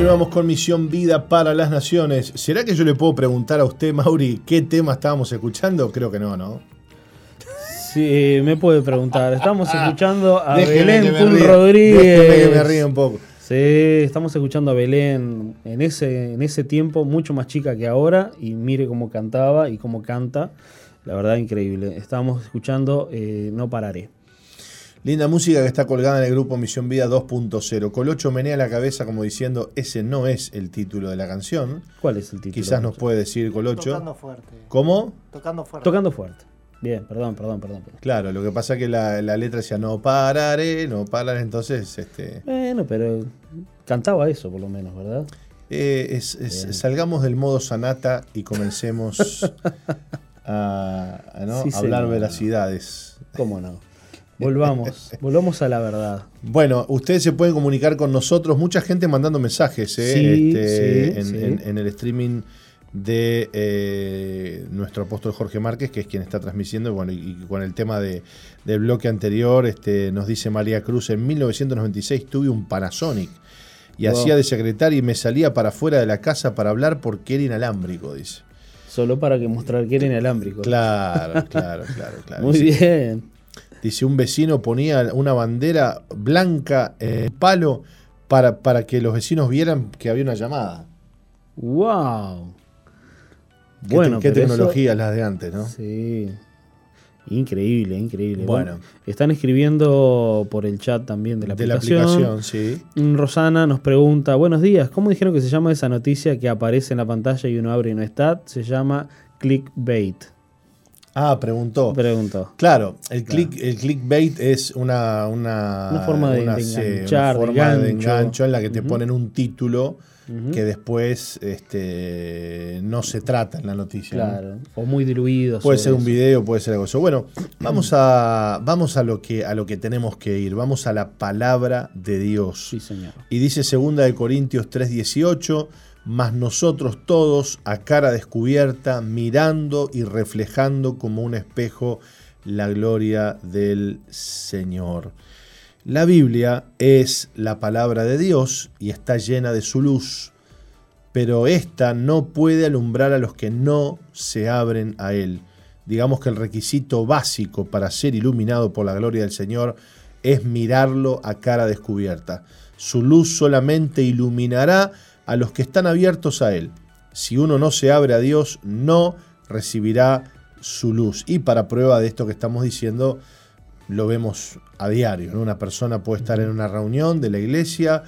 Continuamos con Misión Vida para las Naciones. ¿Será que yo le puedo preguntar a usted, Mauri, qué tema estábamos escuchando? Creo que no, ¿no? Sí, me puede preguntar. Estamos escuchando a Déjeme Belén ría, Rodríguez. déjeme que me ría un poco. Sí, estamos escuchando a Belén en ese, en ese tiempo, mucho más chica que ahora, y mire cómo cantaba y cómo canta. La verdad, increíble. Estábamos escuchando eh, No Pararé. Linda música que está colgada en el grupo Misión Vida 2.0. Colocho menea la cabeza como diciendo, ese no es el título de la canción. ¿Cuál es el título? Quizás nos puede decir Colocho. Tocando fuerte. ¿Cómo? Tocando fuerte. Tocando fuerte. Bien, perdón, perdón, perdón. perdón. Claro, lo que pasa es que la, la letra decía no pararé, no pararé, entonces este, Bueno, pero cantaba eso por lo menos, ¿verdad? eh, es- es- salgamos del modo sanata y comencemos a, a, ¿no? Sí, hablar señor. veracidades. ¿Cómo no? Volvamos, volvamos a la verdad. Bueno, ustedes se pueden comunicar con nosotros, mucha gente mandando mensajes ¿eh? Sí, Este, sí, en, sí. en- en el streaming de eh, nuestro apóstol Jorge Márquez, que es quien está transmitiendo, bueno, y, y con el tema de, del bloque anterior, este, nos dice María Cruz, en 1996 tuve un Panasonic y Wow. hacía de secretaria y me salía para afuera de la casa para hablar porque era inalámbrico, dice. Solo para que mostrar que era inalámbrico. Claro, claro, claro, claro. Muy bien. Dice, un vecino ponía una bandera blanca en el palo para, para que los vecinos vieran que había una llamada. ¡Wow! Qué, Bueno, qué pero eso- tecnología las de antes, ¿no? Sí. Increíble, increíble. Bueno. están escribiendo por el chat también de la De la aplicación. aplicación, sí. Mm, Rosana nos pregunta, buenos días, ¿cómo dijeron que se llama esa noticia que aparece en la pantalla y uno abre y no está? Se llama clickbait. Ah, preguntó. Preguntó. Claro, el, click, el clickbait es una, una, Una forma de- de una enganchar, de forma de gancho. engancho en la que te ponen un título que después este, no se trata en la noticia. ¿no? Claro. O muy diluido. Puede ser un eso. video, puede ser algo. Bueno, vamos a, vamos a lo que a lo que tenemos que ir. Vamos a la palabra de Dios. Sí, señor. Y dice 2 de Corintios 3:18, mas nosotros todos a cara descubierta, mirando y reflejando como un espejo la gloria del Señor. La Biblia es la palabra de Dios y está llena de su luz, pero esta no puede alumbrar a los que no se abren a Él. Digamos que el requisito básico para ser iluminado por la gloria del Señor es mirarlo a cara descubierta. Su luz solamente iluminará a los que están abiertos a Él. Si uno no se abre a Dios, no recibirá su luz. Y para prueba de esto que estamos diciendo, lo vemos a diario. Una persona puede estar en una reunión de la iglesia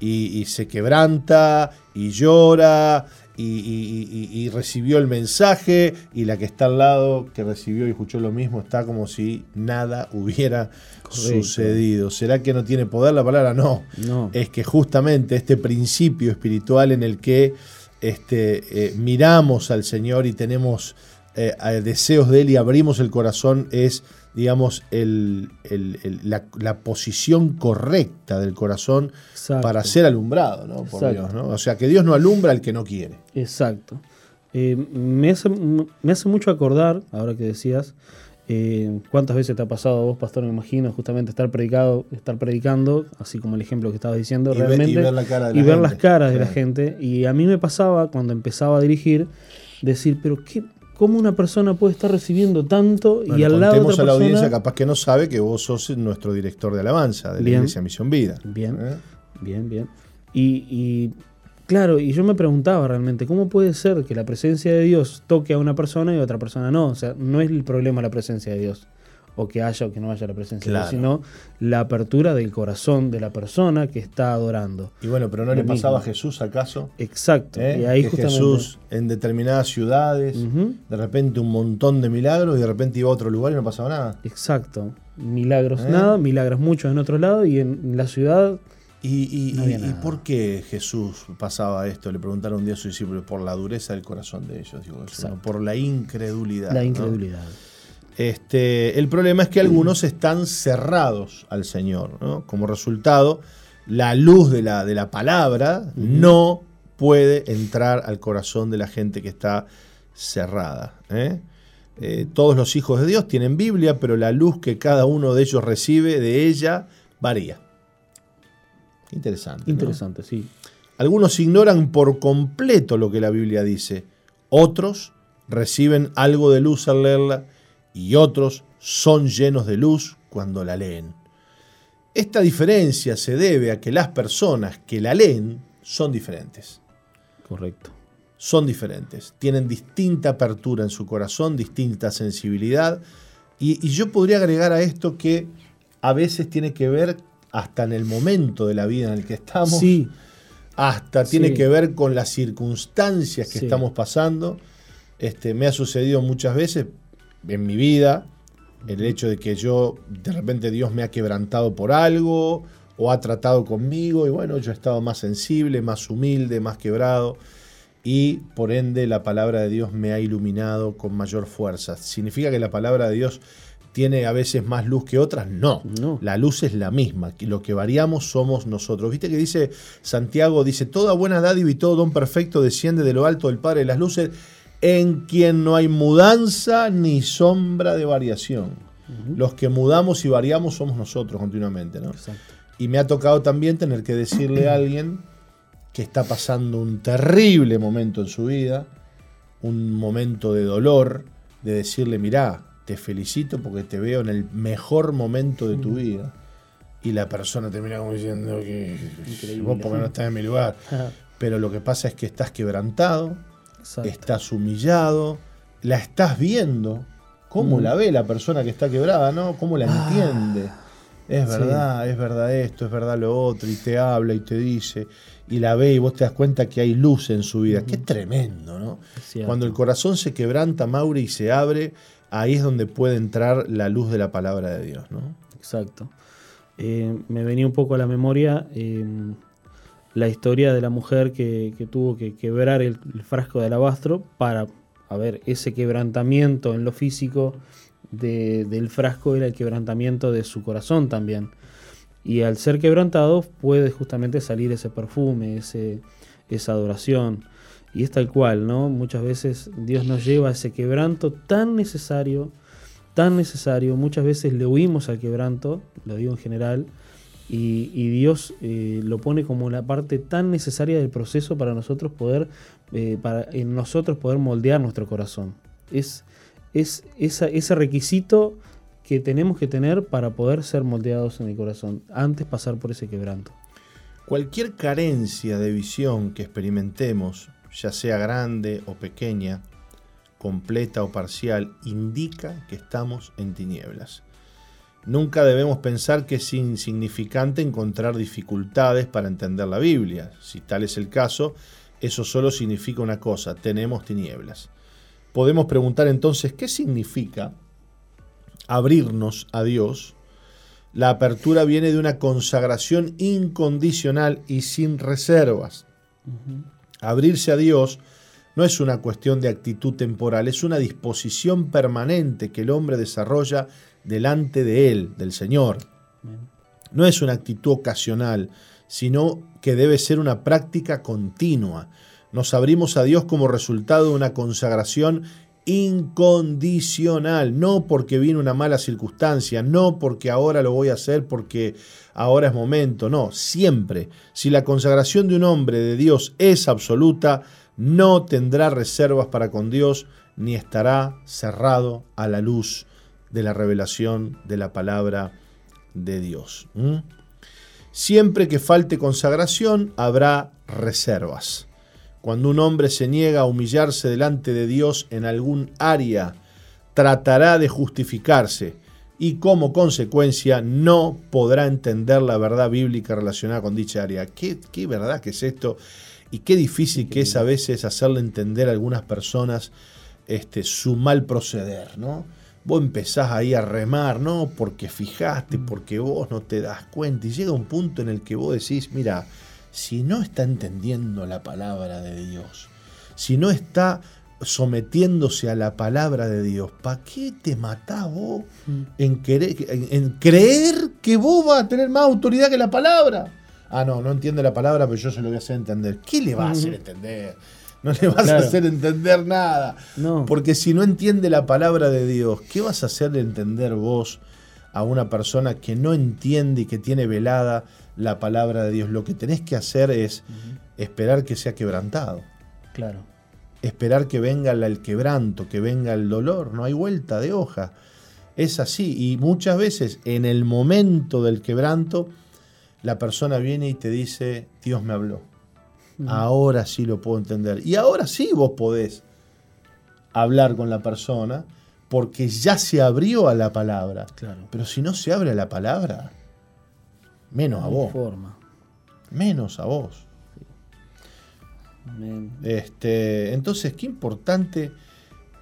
y, y se quebranta y llora y, y- y- y recibió el mensaje y la que está al lado que recibió y escuchó lo mismo está como si nada hubiera Correcto. sucedido. ¿Será que no tiene poder la palabra? No. No. Es que justamente este principio espiritual en el que este, eh, miramos al Señor y tenemos eh, eh, deseos de Él y abrimos el corazón es, digamos, el- el- el- la, la posición correcta del corazón Exacto. para ser alumbrado, ¿no? Por. Dios, ¿no? O sea, que Dios no alumbra al que no quiere. Exacto. Eh, me, hace, me hace mucho acordar, ahora que decías, eh, cuántas veces te ha pasado a vos, pastor, me imagino, justamente estar predicado, estar predicando, así como el ejemplo que estabas diciendo, Y ver- realmente, y ver la cara y ver las caras de la gente. Y a mí me pasaba, cuando empezaba a dirigir, decir, pero qué, ¿cómo una persona puede estar recibiendo tanto y al lado otra a la persona... audiencia, capaz que no sabe que vos sos nuestro director de alabanza de la. Iglesia Misión Vida. Bien. ¿Eh? Bien, bien. Y, y, claro, y yo me preguntaba realmente, ¿cómo puede ser que la presencia de Dios toque a una persona y a otra persona no? O sea, no es el problema la presencia de Dios, o que haya o que no haya la presencia Claro. sino la apertura del corazón de la persona que está adorando. Y bueno, pero ¿no Lo le pasaba a Jesús acaso? Exacto. ¿Eh? Y ahí que justamente. Jesús en determinadas ciudades, de repente un montón de milagros y de repente iba a otro lugar y no pasaba nada. Exacto. Milagros ¿Eh? nada, milagros muchos en otro lado y en la ciudad. ¿Y, y- No y- había y nada. por qué Jesús pasaba esto? Le preguntaron un día a sus discípulos, por la dureza del corazón de ellos, digo. ¿no? por la incredulidad. La ¿no? Este, el problema es que algunos están cerrados al Señor. ¿no? Como resultado, la luz de la, de la palabra no puede entrar al corazón de la gente que está cerrada. ¿eh? Eh, todos los hijos de Dios tienen Biblia, pero la luz que cada uno de ellos recibe de ella varía. Interesante. ¿no? Interesante, sí. Algunos ignoran por completo lo que la Biblia dice. Otros reciben algo de luz al leerla y otros son llenos de luz cuando la leen. Esta diferencia se debe a que las personas que la leen son diferentes. Correcto. Son diferentes. Tienen distinta apertura en su corazón, distinta sensibilidad. Y, y yo podría agregar a esto que a veces tiene que ver hasta en el momento de la vida en el que estamos Sí, hasta tiene Sí. que ver con las circunstancias que Sí. estamos pasando. Este, me ha sucedido muchas veces en mi vida el hecho de que yo, de repente Dios me ha quebrantado por algo o ha tratado conmigo y bueno, yo he estado más sensible, más humilde, más quebrado y por ende la palabra de Dios me ha iluminado con mayor fuerza. ¿Significa que la palabra de Dios tiene a veces más luz que otras? No, No. la luz es la misma, lo que variamos somos nosotros. ¿Viste que dice Santiago, dice, toda buena dádiva y todo don perfecto desciende de lo alto del Padre de las Luces, en quien no hay mudanza ni sombra de variación. Los que mudamos y variamos somos nosotros continuamente, ¿no? exacto. Y me ha tocado también tener que decirle a alguien que está pasando un terrible momento en su vida, un momento de dolor, de decirle, mirá, te felicito porque te veo en el mejor momento de tu vida. Y la persona termina como diciendo que Increíble. vos porque no estás en mi lugar. Pero lo que pasa es que estás quebrantado, Exacto. estás humillado, la estás viendo, cómo Mm. la ve la persona que está quebrada, ¿no? Cómo la Ah. entiende. Es Sí. verdad, es verdad esto, es verdad lo otro, y te habla y te dice, y la ve y vos te das cuenta que hay luz en su vida. Qué tremendo, ¿no? Cuando el corazón se quebranta, Mauri, y se abre, ahí es donde puede entrar la luz de la palabra de Dios, ¿no? Exacto. Eh, me venía un poco a la memoria eh, la historia de la mujer que, que tuvo que quebrar el, frasco de alabastro para, a ver, ese quebrantamiento en lo físico de- del frasco era el quebrantamiento de su corazón también. Y al ser quebrantado puede justamente salir ese perfume, ese, esa adoración. Y es tal cual, ¿no? Muchas veces Dios nos lleva a ese quebranto tan necesario, tan necesario. Muchas veces le huimos al quebranto, lo digo en general, y, Dios eh, lo pone como la parte tan necesaria del proceso para nosotros poder, eh, para nosotros poder moldear nuestro corazón. Es, es ese requisito que tenemos que tener para poder ser moldeados en el corazón, antes pasar por ese quebranto. Cualquier carencia de visión que experimentemos, ya sea grande o pequeña, completa o parcial, indica que estamos en tinieblas. Nunca debemos pensar que es insignificante encontrar dificultades para entender la Biblia. Si tal es el caso, eso solo significa una cosa, tenemos tinieblas. Podemos preguntar entonces, ¿qué significa abrirnos a Dios? La apertura viene de una consagración incondicional y sin reservas. Abrirse a Dios no es una cuestión de actitud temporal, es una disposición permanente que el hombre desarrolla delante de Él, del Señor. No es una actitud ocasional, sino que debe ser una práctica continua. Nos abrimos a Dios como resultado de una consagración incondicional, no porque vino una mala circunstancia, no porque ahora lo voy a hacer porque ahora es momento, no, siempre. Si la consagración de un hombre de Dios es absoluta, no tendrá reservas para con Dios, ni estará cerrado a la luz de la revelación de la palabra de Dios. Siempre que falte consagración, habrá reservas. Cuando un hombre se niega a humillarse delante de Dios en algún área, tratará de justificarse y como consecuencia no podrá entender la verdad bíblica relacionada con dicha área. ¿Qué, qué verdad que es esto? Y qué difícil que es a veces hacerle entender a algunas personas este, su mal proceder, ¿no? Vos empezás ahí a remar, ¿no? Porque fijaste, Mm. porque vos no te das cuenta. Y llega un punto en el que vos decís, mira, si no está entendiendo la palabra de Dios, si no está sometiéndose a la palabra de Dios, ¿para qué te matás vos Mm. en, querer, en, en creer que vos vas a tener más autoridad que la palabra? Ah, no, no entiende la palabra, pero yo se lo voy a hacer entender. ¿Qué le vas a hacer entender? No le vas a hacer entender nada. No. Porque si no entiende la palabra de Dios, ¿qué vas a hacerle entender vos a una persona que no entiende y que tiene velada la palabra de Dios? Lo que tenés que hacer es esperar que sea quebrantado. Claro. Esperar que venga el quebranto, que venga el dolor. No hay vuelta de hoja. Es así. Y muchas veces en el momento del quebranto, la persona viene y te dice, Dios me habló. Ahora sí lo puedo entender. Y ahora sí vos podés hablar con la persona porque ya se abrió a la palabra. Claro. Pero si no se abre a la palabra, menos a No vos. forma. Menos a vos. Este, entonces, qué importante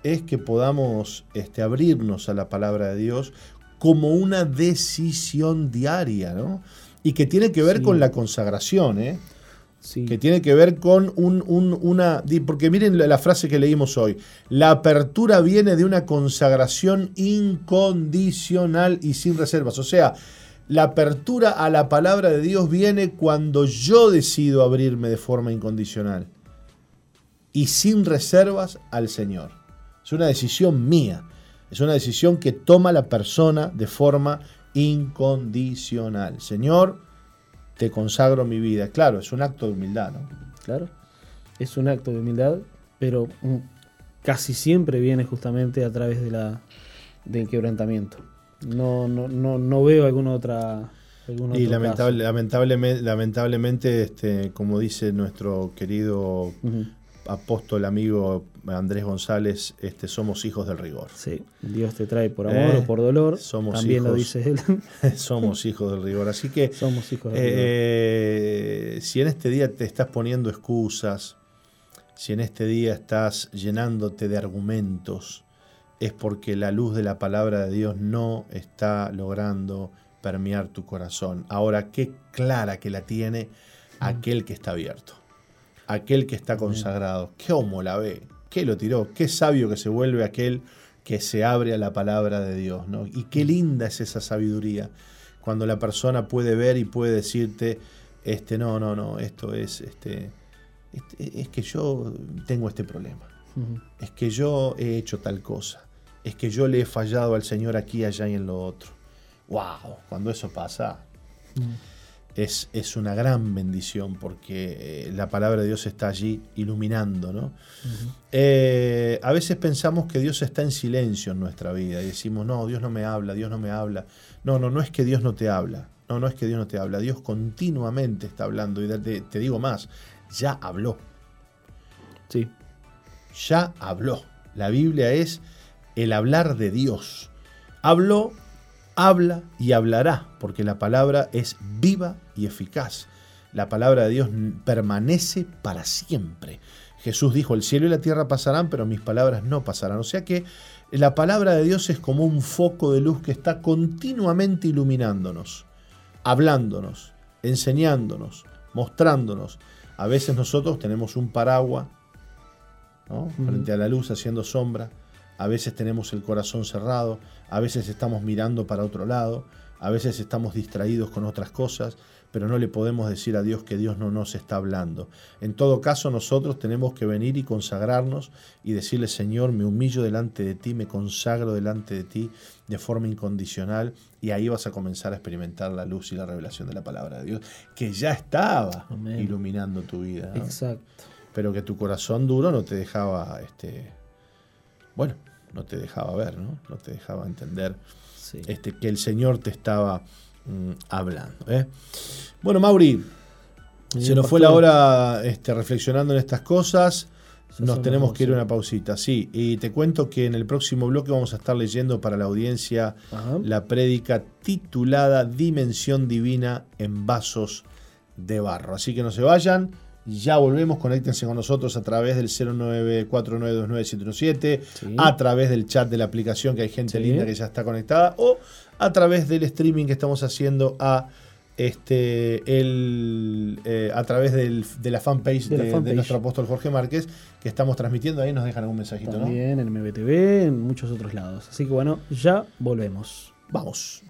es que podamos este, abrirnos a la palabra de Dios como una decisión diaria, ¿no? Y que tiene que ver Sí. con la consagración, ¿eh? Sí. que tiene que ver con un- un- una... Porque miren la, la frase que leímos hoy. La apertura viene de una consagración incondicional y sin reservas. O sea, la apertura a la palabra de Dios viene cuando yo decido abrirme de forma incondicional y sin reservas al Señor. Es una decisión mía. Es una decisión que toma la persona de forma incondicional. Señor, te consagro mi vida. Claro, es un acto de humildad, ¿no? Claro. Es un acto de humildad, pero mm, casi siempre viene justamente a través de la, del quebrantamiento. No, no, no, no veo alguna otra. algún Y lamentable- lamentablemente, lamentablemente este, como dice nuestro querido apóstol amigo Andrés González, este, somos hijos del rigor. Sí, Dios te trae por amor Eh, o por dolor. somos También lo hijos. dice él. somos hijos del rigor. Así que Somos hijos de Dios. Eh, si en este día te estás poniendo excusas, si en este día estás llenándote de argumentos, es porque la luz de la palabra de Dios no está logrando permear tu corazón. Ahora, qué clara que la tiene aquel que está abierto, aquel que está consagrado. ¿Cómo la ve? ¿Qué lo tiró? Qué sabio que se vuelve aquel que se abre a la palabra de Dios, ¿no? Y qué linda es esa sabiduría cuando la persona puede ver y puede decirte, este, no, no, no, esto es, este, este, es que yo tengo este problema, es que yo he hecho tal cosa, es que yo le he fallado al Señor aquí, allá y en lo otro. ¡Wow! Cuando eso pasa, es, es una gran bendición porque eh, la palabra de Dios está allí iluminando, ¿no? Eh, a veces pensamos que Dios está en silencio en nuestra vida y decimos, no, Dios no me habla, Dios no me habla. No, no, no es que Dios no te habla. No, no es que Dios no te habla. Dios continuamente está hablando. Y te, te digo más, ya habló. Sí, Ya habló. La Biblia es el hablar de Dios. Habló, habla y hablará, porque la palabra es viva y eficaz. la palabra de Dios permanece para siempre. Jesús dijo, el cielo y la tierra pasarán, pero mis palabras no pasarán. O sea que la palabra de Dios es como un foco de luz que está continuamente iluminándonos, hablándonos, enseñándonos, mostrándonos. A veces nosotros tenemos un paraguas frente a la luz haciendo sombra, a veces tenemos el corazón cerrado, a veces estamos mirando para otro lado, a veces estamos distraídos con otras cosas, pero no le podemos decir a Dios que Dios no nos está hablando. En todo caso, nosotros tenemos que venir y consagrarnos y decirle, Señor, me humillo delante de ti, me consagro delante de ti de forma incondicional y ahí vas a comenzar a experimentar la luz y la revelación de la palabra de Dios, que ya estaba iluminando tu vida. Exacto. Pero que tu corazón duro no te dejaba, este, bueno, no te dejaba ver, ¿no? No te dejaba entender este, que el Señor te estaba Mm, hablando. ¿eh? Bueno, Mauri, se nos fue la hora este, reflexionando en estas cosas. Nos tenemos que ir a una pausita, sí. Y te cuento que en el próximo bloque vamos a estar leyendo para la audiencia la prédica titulada Dimensión Divina en Vasos de Barro. Así que no se vayan. Ya volvemos, conéctense con nosotros a través del 09492917, a través del chat de la aplicación, que hay gente linda que ya está conectada, o a través del streaming que estamos haciendo a este el eh, a través de la fanpage de, nuestro apóstol Jorge Márquez que estamos transmitiendo. Ahí nos dejan algún mensajito también en MBTV en muchos otros lados. Así que bueno ya volvemos. Vamos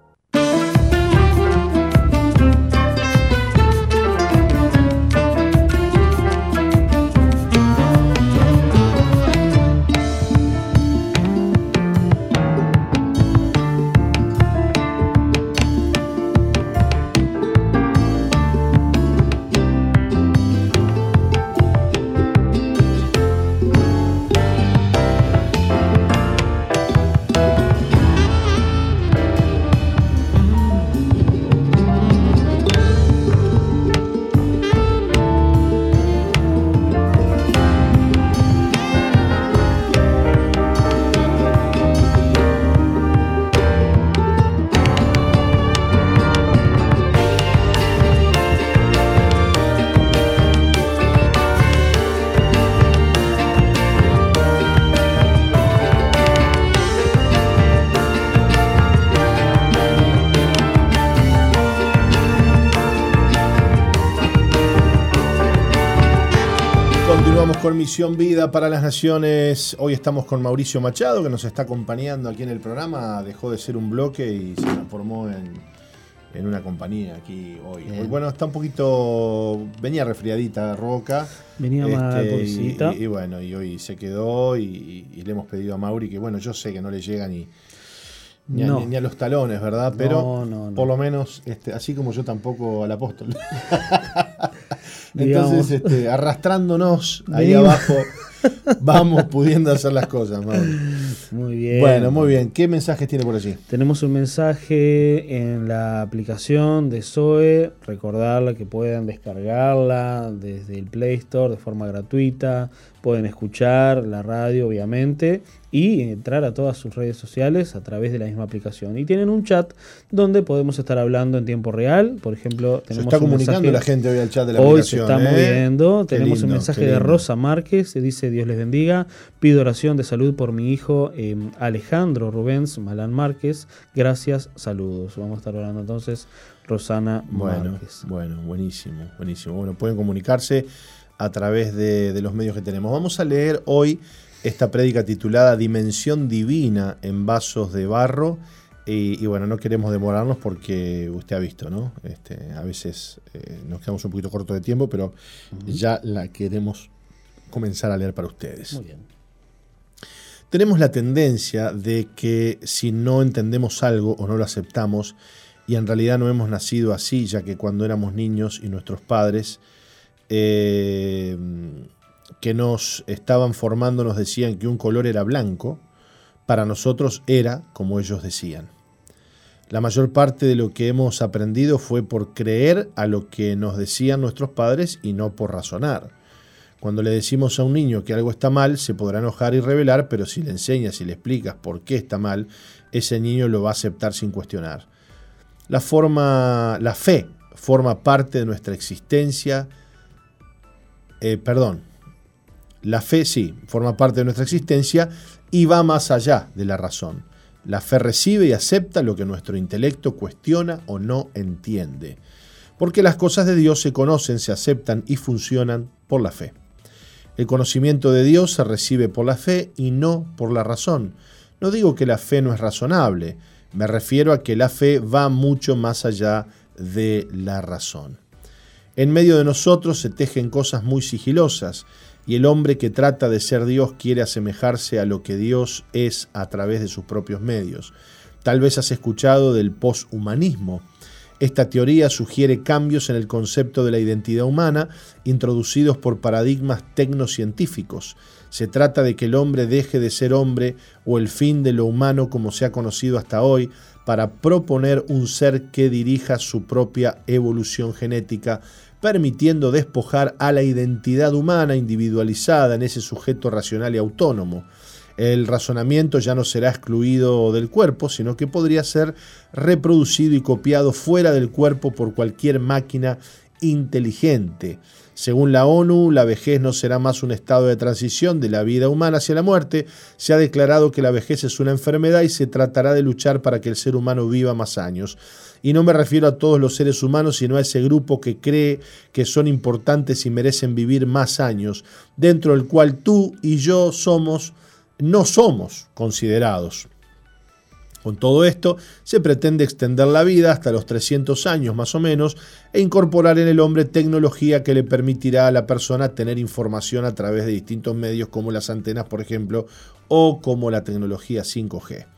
Misión Vida para las Naciones. Hoy estamos con Mauricio Machado, que nos está acompañando aquí en el programa. Dejó de ser un bloque y se transformó en, una compañía aquí hoy. Bueno, está un poquito. Venía resfriadita Roca. Venía este, más y, bueno, y hoy se quedó y, le hemos pedido a Mauri que, bueno, yo sé que no le llega ni. Ni, a, los talones, ¿verdad? Pero por lo menos, este, así como yo tampoco al apóstol. Entonces, este, arrastrándonos ahí abajo, vamos pudiendo hacer las cosas. Muy bien. Bueno, muy bien. ¿Qué mensajes tiene por allí? Tenemos un mensaje en la aplicación de Zoe. Recordarle que pueden descargarla desde el Play Store de forma gratuita. Pueden escuchar la radio, obviamente y entrar a todas sus redes sociales a través de la misma aplicación. Y tienen un chat donde podemos estar hablando en tiempo real. Por ejemplo, tenemos se está comunicando la gente hoy al chat de la hoy se está ¿eh? moviendo. tenemos un mensaje de Rosa Márquez que dice: Dios les bendiga. Pido oración de salud por mi hijo em, Alejandro Rubens Malán Márquez. Gracias, saludos. Vamos a estar orando entonces, Rosana bueno, Márquez. Bueno, buenísimo, buenísimo. Bueno, pueden comunicarse a través de, de los medios que tenemos. Vamos a leer hoy esta prédica titulada Dimensión Divina en Vasos de Barro. Y, bueno, no queremos demorarnos porque usted ha visto, ¿no? Este, a veces eh, nos quedamos un poquito cortos de tiempo, pero ya la queremos comenzar a leer para ustedes. Muy bien. Tenemos la tendencia de que si no entendemos algo o no lo aceptamos, y en realidad no hemos nacido así, ya que cuando éramos niños y nuestros padres eh, que nos estaban formando nos decían que un color era blanco, para nosotros era como ellos decían. La mayor parte de lo que hemos aprendido fue por creer a lo que nos decían nuestros padres y no por razonar. Cuando le decimos a un niño que algo está mal, se podrá enojar y rebelar, pero si le enseñas y le explicas por qué está mal, ese niño lo va a aceptar sin cuestionar. La forma, la fe forma parte de nuestra existencia. Eh, perdón, la fe sí, forma parte de nuestra existencia y va más allá de la razón. La fe recibe y acepta lo que nuestro intelecto cuestiona o no entiende. Porque las cosas de Dios se conocen, se aceptan y funcionan por la fe. El conocimiento de Dios se recibe por la fe y no por la razón. No digo que la fe no es razonable, me refiero a que la fe va mucho más allá de la razón. En medio de nosotros se tejen cosas muy sigilosas, y el hombre que trata de ser Dios quiere asemejarse a lo que Dios es a través de sus propios medios. Tal vez has escuchado del poshumanismo. Esta teoría sugiere cambios en el concepto de la identidad humana introducidos por paradigmas tecnocientíficos. Se trata de que el hombre deje de ser hombre o el fin de lo humano como se ha conocido hasta hoy para proponer un ser que dirija su propia evolución genética permitiendo despojar a la identidad humana individualizada en ese sujeto racional y autónomo. El razonamiento ya no será excluido del cuerpo, sino que podría ser reproducido y copiado fuera del cuerpo por cualquier máquina inteligente. Según la ONU, la vejez no será más un estado de transición de la vida humana hacia la muerte. Se ha declarado que la vejez es una enfermedad y se tratará de luchar para que el ser humano viva más años. Y no me refiero a todos los seres humanos, sino a ese grupo que cree que son importantes y merecen vivir más años, dentro del cual tú y yo somos, no somos considerados. Con todo esto, se pretende extender la vida hasta los 300 años más o menos e incorporar en el hombre tecnología que le permitirá a la persona tener información a través de distintos medios como las antenas, por ejemplo, o como la tecnología 5G.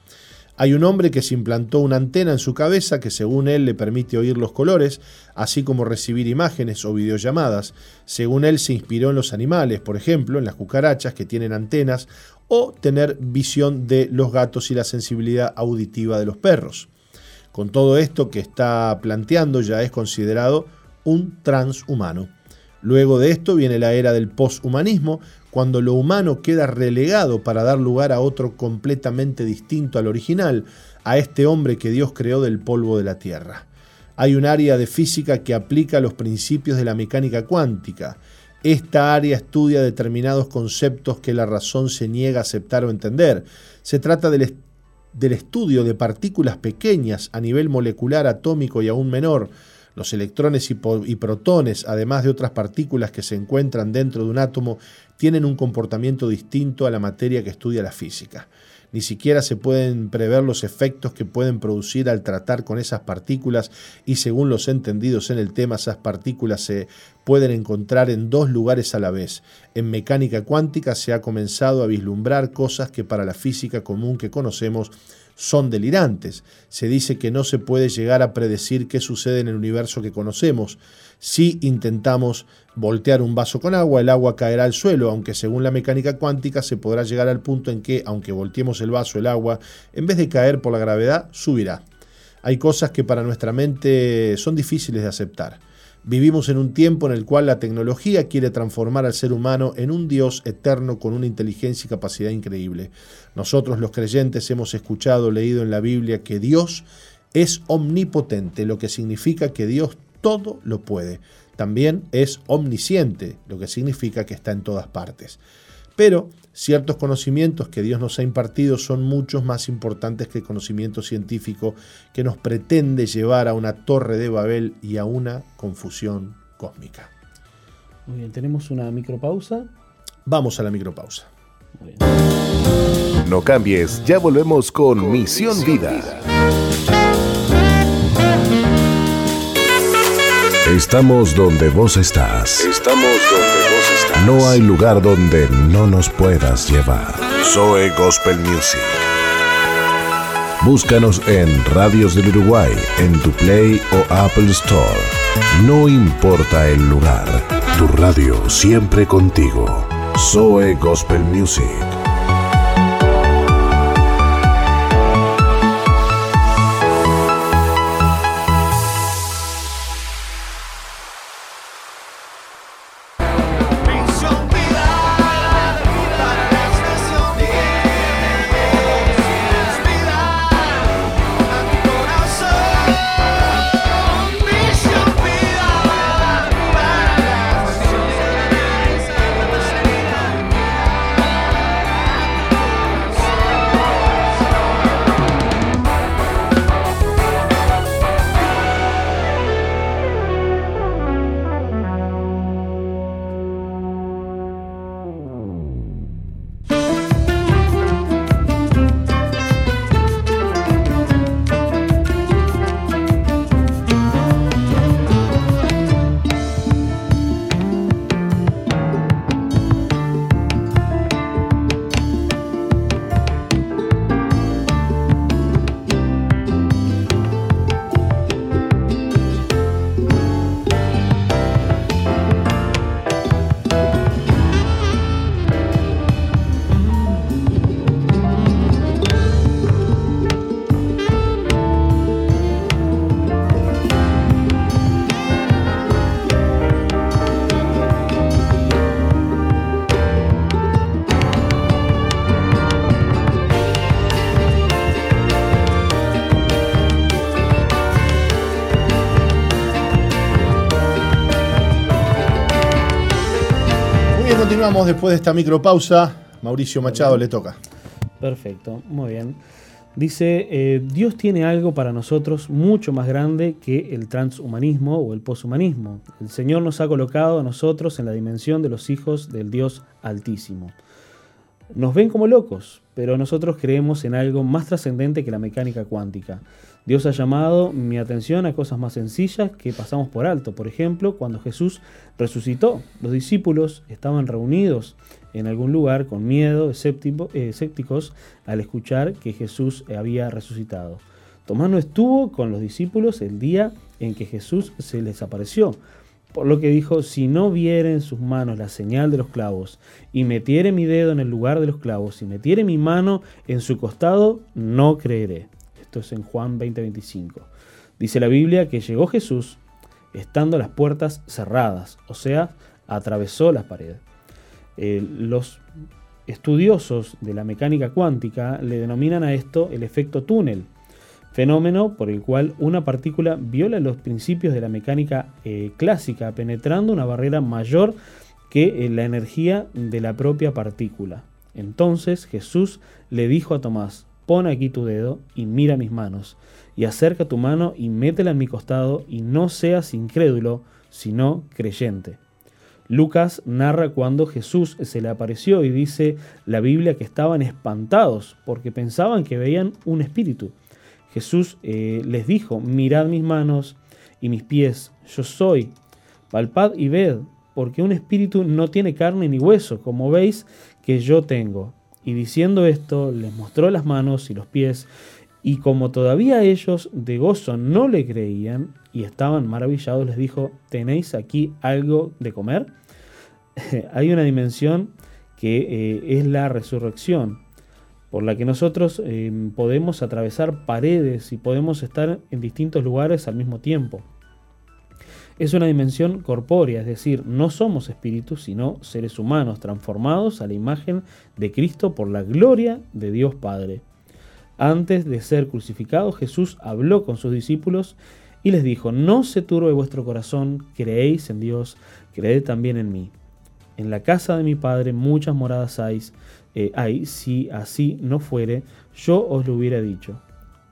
Hay un hombre que se implantó una antena en su cabeza que según él le permite oír los colores, así como recibir imágenes o videollamadas. Según él se inspiró en los animales, por ejemplo, en las cucarachas que tienen antenas, o tener visión de los gatos y la sensibilidad auditiva de los perros. Con todo esto que está planteando ya es considerado un transhumano. Luego de esto viene la era del poshumanismo, cuando lo humano queda relegado para dar lugar a otro completamente distinto al original, a este hombre que Dios creó del polvo de la tierra. Hay un área de física que aplica los principios de la mecánica cuántica. Esta área estudia determinados conceptos que la razón se niega a aceptar o entender. Se trata del, del estudio de partículas pequeñas a nivel molecular, atómico y aún menor, los electrones y, protones, además de otras partículas que se encuentran dentro de un átomo, tienen un comportamiento distinto a la materia que estudia la física. Ni siquiera se pueden prever los efectos que pueden producir al tratar con esas partículas y según los entendidos en el tema, esas partículas se pueden encontrar en dos lugares a la vez. En mecánica cuántica se ha comenzado a vislumbrar cosas que para la física común que conocemos son delirantes. Se dice que no se puede llegar a predecir qué sucede en el universo que conocemos. Si intentamos voltear un vaso con agua, el agua caerá al suelo, aunque según la mecánica cuántica se podrá llegar al punto en que, aunque volteemos el vaso, el agua, en vez de caer por la gravedad, subirá. Hay cosas que para nuestra mente son difíciles de aceptar. Vivimos en un tiempo en el cual la tecnología quiere transformar al ser humano en un Dios eterno con una inteligencia y capacidad increíble. Nosotros los creyentes hemos escuchado, leído en la Biblia que Dios es omnipotente, lo que significa que Dios todo lo puede. También es omnisciente, lo que significa que está en todas partes. Pero ciertos conocimientos que Dios nos ha impartido son muchos más importantes que el conocimiento científico que nos pretende llevar a una torre de Babel y a una confusión cósmica. Muy bien, tenemos una micropausa. Vamos a la micropausa. No cambies, ya volvemos con, Misión, Vida. Estamos donde vos estás. Estamos donde vos estás. No hay lugar donde no nos puedas llevar. Zoe Gospel Music. Búscanos en Radios del Uruguay, en tu Play o Apple Store. No importa el lugar, tu radio siempre contigo. Zoe Gospel Music. Después de esta micropausa. Mauricio Machado le toca. Perfecto, muy bien. Dice, eh, Dios tiene algo para nosotros mucho más grande que el transhumanismo o el poshumanismo. El Señor nos ha colocado a nosotros en la dimensión de los hijos del Dios Altísimo. Nos ven como locos, pero nosotros creemos en algo más trascendente que la mecánica cuántica. Dios ha llamado mi atención a cosas más sencillas que pasamos por alto. Por ejemplo, cuando Jesús resucitó, los discípulos estaban reunidos en algún lugar con miedo, escépticos, al escuchar que Jesús había resucitado. Tomás no estuvo con los discípulos el día en que Jesús se les apareció, por lo que dijo, si no viere en sus manos la señal de los clavos, y metiere mi dedo en el lugar de los clavos, y metiere mi mano en su costado, no creeré. Esto es en Juan 20:25. Dice la Biblia que llegó Jesús estando las puertas cerradas, o sea, atravesó las paredes. Eh, los estudiosos de la mecánica cuántica le denominan a esto el efecto túnel, fenómeno por el cual una partícula viola los principios de la mecánica eh, clásica, penetrando una barrera mayor que eh, la energía de la propia partícula. Entonces Jesús le dijo a Tomás, pon aquí tu dedo y mira mis manos, y acerca tu mano y métela en mi costado, y no seas incrédulo, sino creyente. Lucas narra cuando Jesús se le apareció y dice la Biblia que estaban espantados porque pensaban que veían un espíritu. Jesús eh, les dijo, mirad mis manos y mis pies, yo soy, palpad y ved, porque un espíritu no tiene carne ni hueso, como veis que yo tengo. Y diciendo esto, les mostró las manos y los pies, y como todavía ellos de gozo no le creían y estaban maravillados, les dijo, ¿tenéis aquí algo de comer? Hay una dimensión que eh, es la resurrección, por la que nosotros eh, podemos atravesar paredes y podemos estar en distintos lugares al mismo tiempo. Es una dimensión corpórea, es decir, no somos espíritus, sino seres humanos transformados a la imagen de Cristo por la gloria de Dios Padre. Antes de ser crucificado, Jesús habló con sus discípulos y les dijo, no se turbe vuestro corazón, creéis en Dios, creed también en mí. En la casa de mi Padre muchas moradas hay, eh, hay, si así no fuere, yo os lo hubiera dicho.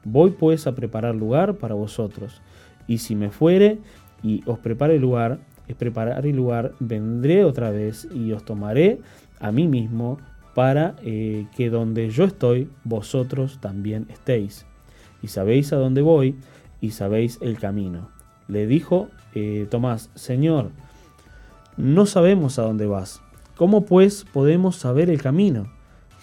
Voy pues a preparar lugar para vosotros, y si me fuere y os prepare lugar, es preparar el lugar, vendré otra vez y os tomaré a mí mismo para eh, que donde yo estoy, vosotros también estéis. Y sabéis a dónde voy y sabéis el camino. Le dijo eh, Tomás, Señor, no sabemos a dónde vas. ¿Cómo pues podemos saber el camino?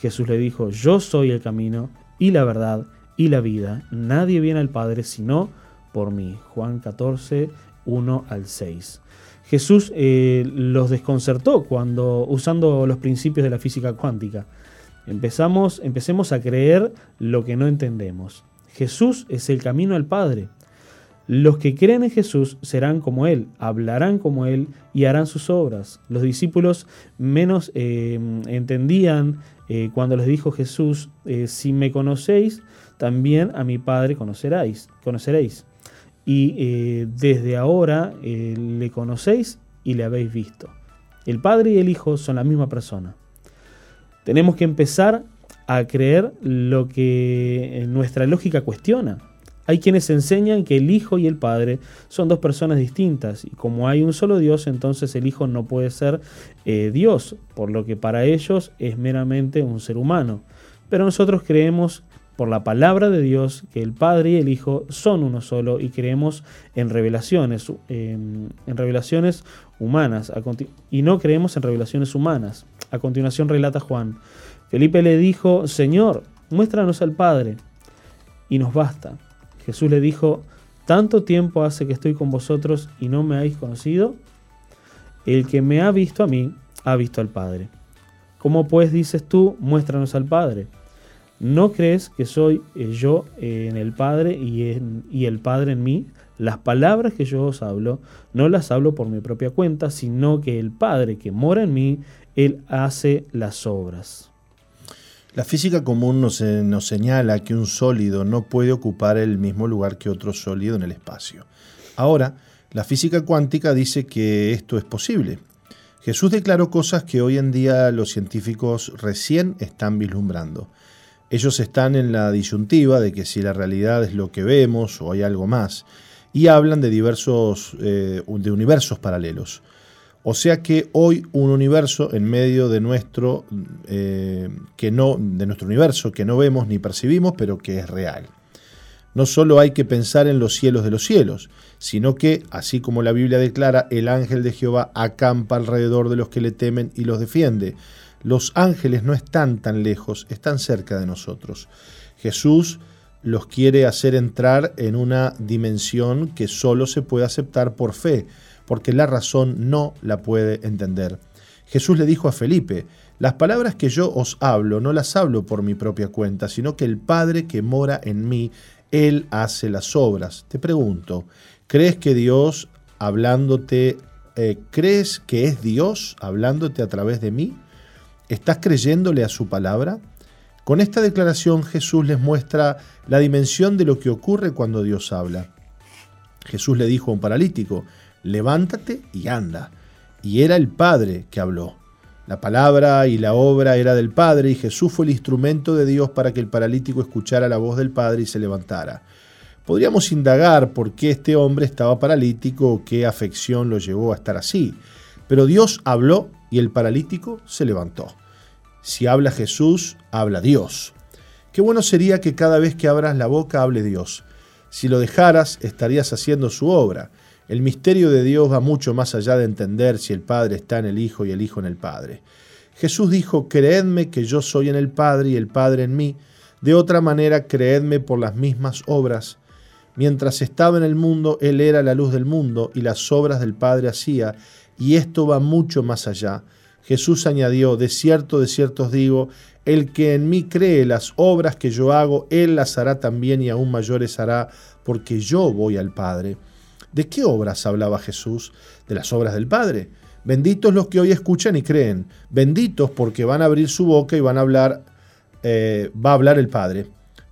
Jesús le dijo, yo soy el camino y la verdad y la vida. Nadie viene al Padre sino por mí. Juan 14, 1 al 6. Jesús eh, los desconcertó cuando, usando los principios de la física cuántica, empezamos, empecemos a creer lo que no entendemos. Jesús es el camino al Padre. Los que creen en Jesús serán como Él, hablarán como Él y harán sus obras. Los discípulos menos eh, entendían eh, cuando les dijo Jesús, si me conocéis, también a mi Padre conoceréis. conoceréis y eh, desde ahora eh, le conocéis y le habéis visto. El Padre y el Hijo son la misma persona. Tenemos que empezar a creer lo que eh, nuestra lógica cuestiona. Hay quienes enseñan que el Hijo y el Padre son dos personas distintas y como hay un solo Dios, entonces el Hijo no puede ser Dios, por lo que para ellos es meramente un ser humano. Pero nosotros creemos por la palabra de Dios que el Padre y el Hijo son uno solo y creemos en revelaciones, en, revelaciones humanas y no creemos en revelaciones humanas. A continuación relata Juan, Felipe le dijo, Señor, muéstranos al Padre y nos basta. Jesús le dijo, ¿tanto tiempo hace que estoy con vosotros y no me habéis conocido? El que me ha visto a mí, ha visto al Padre. ¿Cómo pues dices tú, muéstranos al Padre? ¿No crees que soy eh, yo en el Padre y, y el Padre en mí? Las palabras que yo os hablo, no las hablo por mi propia cuenta, sino que el Padre que mora en mí, Él hace las obras. La física común nos, eh, nos, señala que un sólido no puede ocupar el mismo lugar que otro sólido en el espacio. Ahora, la física cuántica dice que esto es posible. Jesús declaró cosas que hoy en día los científicos recién están vislumbrando. Ellos están en la disyuntiva de que si la realidad es lo que vemos o hay algo más, y hablan de diversos eh, de universos paralelos. O sea que hoy un universo en medio de nuestro, eh, que no, de nuestro universo que no vemos ni percibimos, pero que es real. No solo hay que pensar en los cielos de los cielos, sino que, así como la Biblia declara, el ángel de Jehová acampa alrededor de los que le temen y los defiende. Los ángeles no están tan lejos, están cerca de nosotros. Jesús los quiere hacer entrar en una dimensión que solo se puede aceptar por fe, porque la razón no la puede entender. Jesús le dijo a Felipe, las palabras que yo os hablo no las hablo por mi propia cuenta, sino que el Padre que mora en mí, Él hace las obras. Te pregunto, ¿crees que Dios hablándote, eh, crees que es Dios hablándote a través de mí? ¿Estás creyéndole a su palabra? Con esta declaración Jesús les muestra la dimensión de lo que ocurre cuando Dios habla. Jesús le dijo a un paralítico, levántate y anda. Y era el Padre que habló. La palabra y la obra era del Padre y Jesús fue el instrumento de Dios para que el paralítico escuchara la voz del Padre y se levantara. Podríamos indagar por qué este hombre estaba paralítico o qué afección lo llevó a estar así, pero Dios habló y el paralítico se levantó. Si habla Jesús, habla Dios. Qué bueno sería que cada vez que abras la boca hable Dios. Si lo dejaras, estarías haciendo su obra. El misterio de Dios va mucho más allá de entender si el Padre está en el Hijo y el Hijo en el Padre. Jesús dijo, creedme que yo soy en el Padre y el Padre en mí. De otra manera, creedme por las mismas obras. Mientras estaba en el mundo, Él era la luz del mundo y las obras del Padre hacía, y esto va mucho más allá. Jesús añadió, de cierto, de cierto os digo, el que en mí cree las obras que yo hago, él las hará también y aún mayores hará, porque yo voy al Padre. ¿De qué obras hablaba Jesús? De las obras del Padre. Benditos los que hoy escuchan y creen. Benditos porque van a abrir su boca y van a hablar, eh, va a hablar el Padre.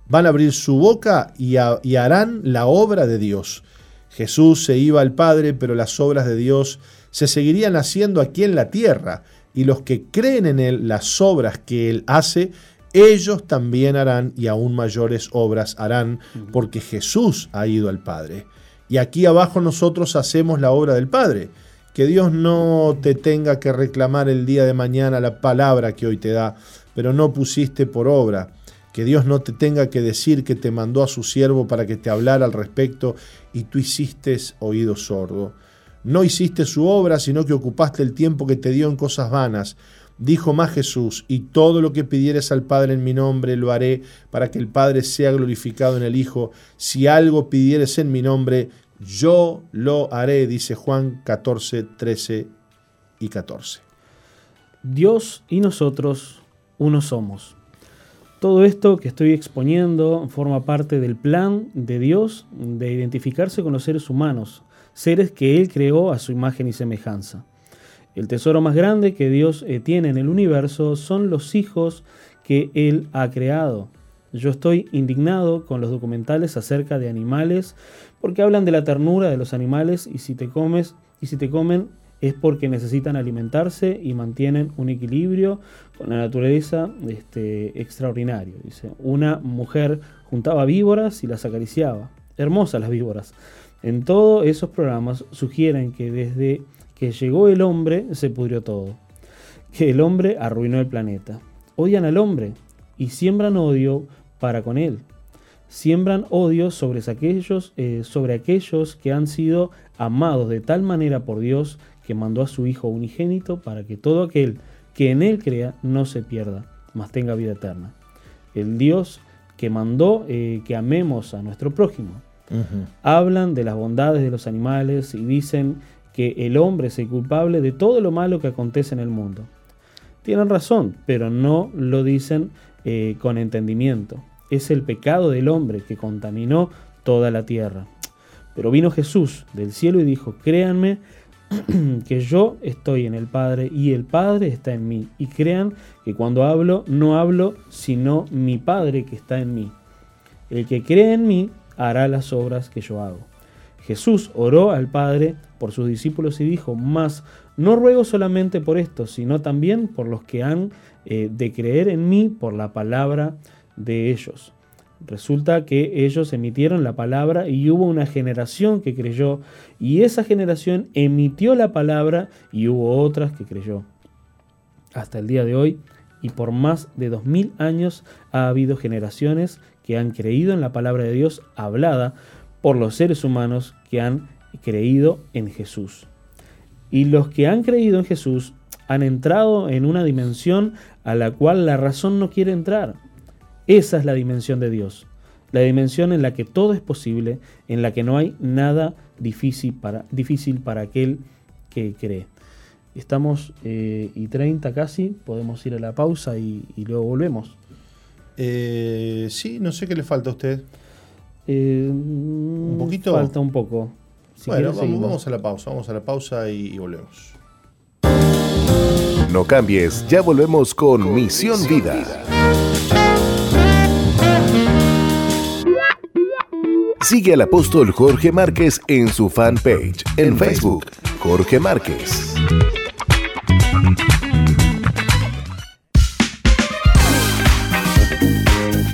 Van a abrir su boca y, y harán la obra de Dios. Jesús se iba al Padre, pero las obras de Dios se seguirían haciendo aquí en la tierra y los que creen en Él, las obras que Él hace, ellos también harán y aún mayores obras harán, porque Jesús ha ido al Padre. Y aquí abajo nosotros hacemos la obra del Padre. Que Dios no te tenga que reclamar el día de mañana la palabra que hoy te da, pero no pusiste por obra. Que Dios no te tenga que decir que te mandó a su siervo para que te hablara al respecto y tú hiciste oído sordo. No hiciste su obra, sino que ocupaste el tiempo que te dio en cosas vanas. Dijo más Jesús, y todo lo que pidieres al Padre en mi nombre lo haré para que el Padre sea glorificado en el Hijo. Si algo pidieres en mi nombre, yo lo haré, dice Juan 14, 13 y 14. Dios y nosotros uno somos. Todo esto que estoy exponiendo forma parte del plan de Dios de identificarse con los seres humanos, seres que Él creó a su imagen y semejanza. El tesoro más grande que Dios eh, tiene en el universo son los hijos que Él ha creado. Yo estoy indignado con los documentales acerca de animales porque hablan de la ternura de los animales y si te comes y si te comen es porque necesitan alimentarse y mantienen un equilibrio con la naturaleza este, extraordinario. Dice, una mujer juntaba víboras y las acariciaba. Hermosas las víboras. En todos esos programas sugieren que desde que llegó el hombre se pudrió todo, que el hombre arruinó el planeta. Odian al hombre y siembran odio para con él. Siembran odio sobre aquellos, eh, sobre aquellos que han sido amados de tal manera por Dios que mandó a su Hijo unigénito para que todo aquel que en él crea no se pierda, mas tenga vida eterna. El Dios que mandó eh, que amemos a nuestro prójimo Hablan de las bondades de los animales y dicen que el hombre es el culpable de todo lo malo que acontece en el mundo. Tienen razón, pero no lo dicen eh, con entendimiento. Es el pecado del hombre que contaminó toda la tierra. Pero vino Jesús del cielo y dijo, créanme que yo estoy en el Padre y el Padre está en mí. Y crean que cuando hablo, no hablo sino mi Padre que está en mí. El que cree en mí hará las obras que yo hago. Jesús oró al Padre por sus discípulos y dijo, más no ruego solamente por esto, sino también por los que han eh, de creer en mí por la palabra de ellos. Resulta que ellos emitieron la palabra y hubo una generación que creyó y esa generación emitió la palabra y hubo otras que creyó. Hasta el día de hoy y por más de dos mil años ha habido generaciones que han creído en la palabra de Dios hablada por los seres humanos que han creído en Jesús. Y los que han creído en Jesús han entrado en una dimensión a la cual la razón no quiere entrar. Esa es la dimensión de Dios, la dimensión en la que todo es posible, en la que no hay nada difícil para, difícil para aquel que cree. Estamos eh, y 30 casi, podemos ir a la pausa y, luego volvemos. Eh, sí, no sé qué le falta a usted. Eh, un poquito. Falta un poco. bueno, vamos, a la pausa, vamos a la pausa y, volvemos. No cambies, ya volvemos con, Misión, Vida. Sigue al apóstol Jorge Márquez en su fanpage en Facebook, Jorge Márquez.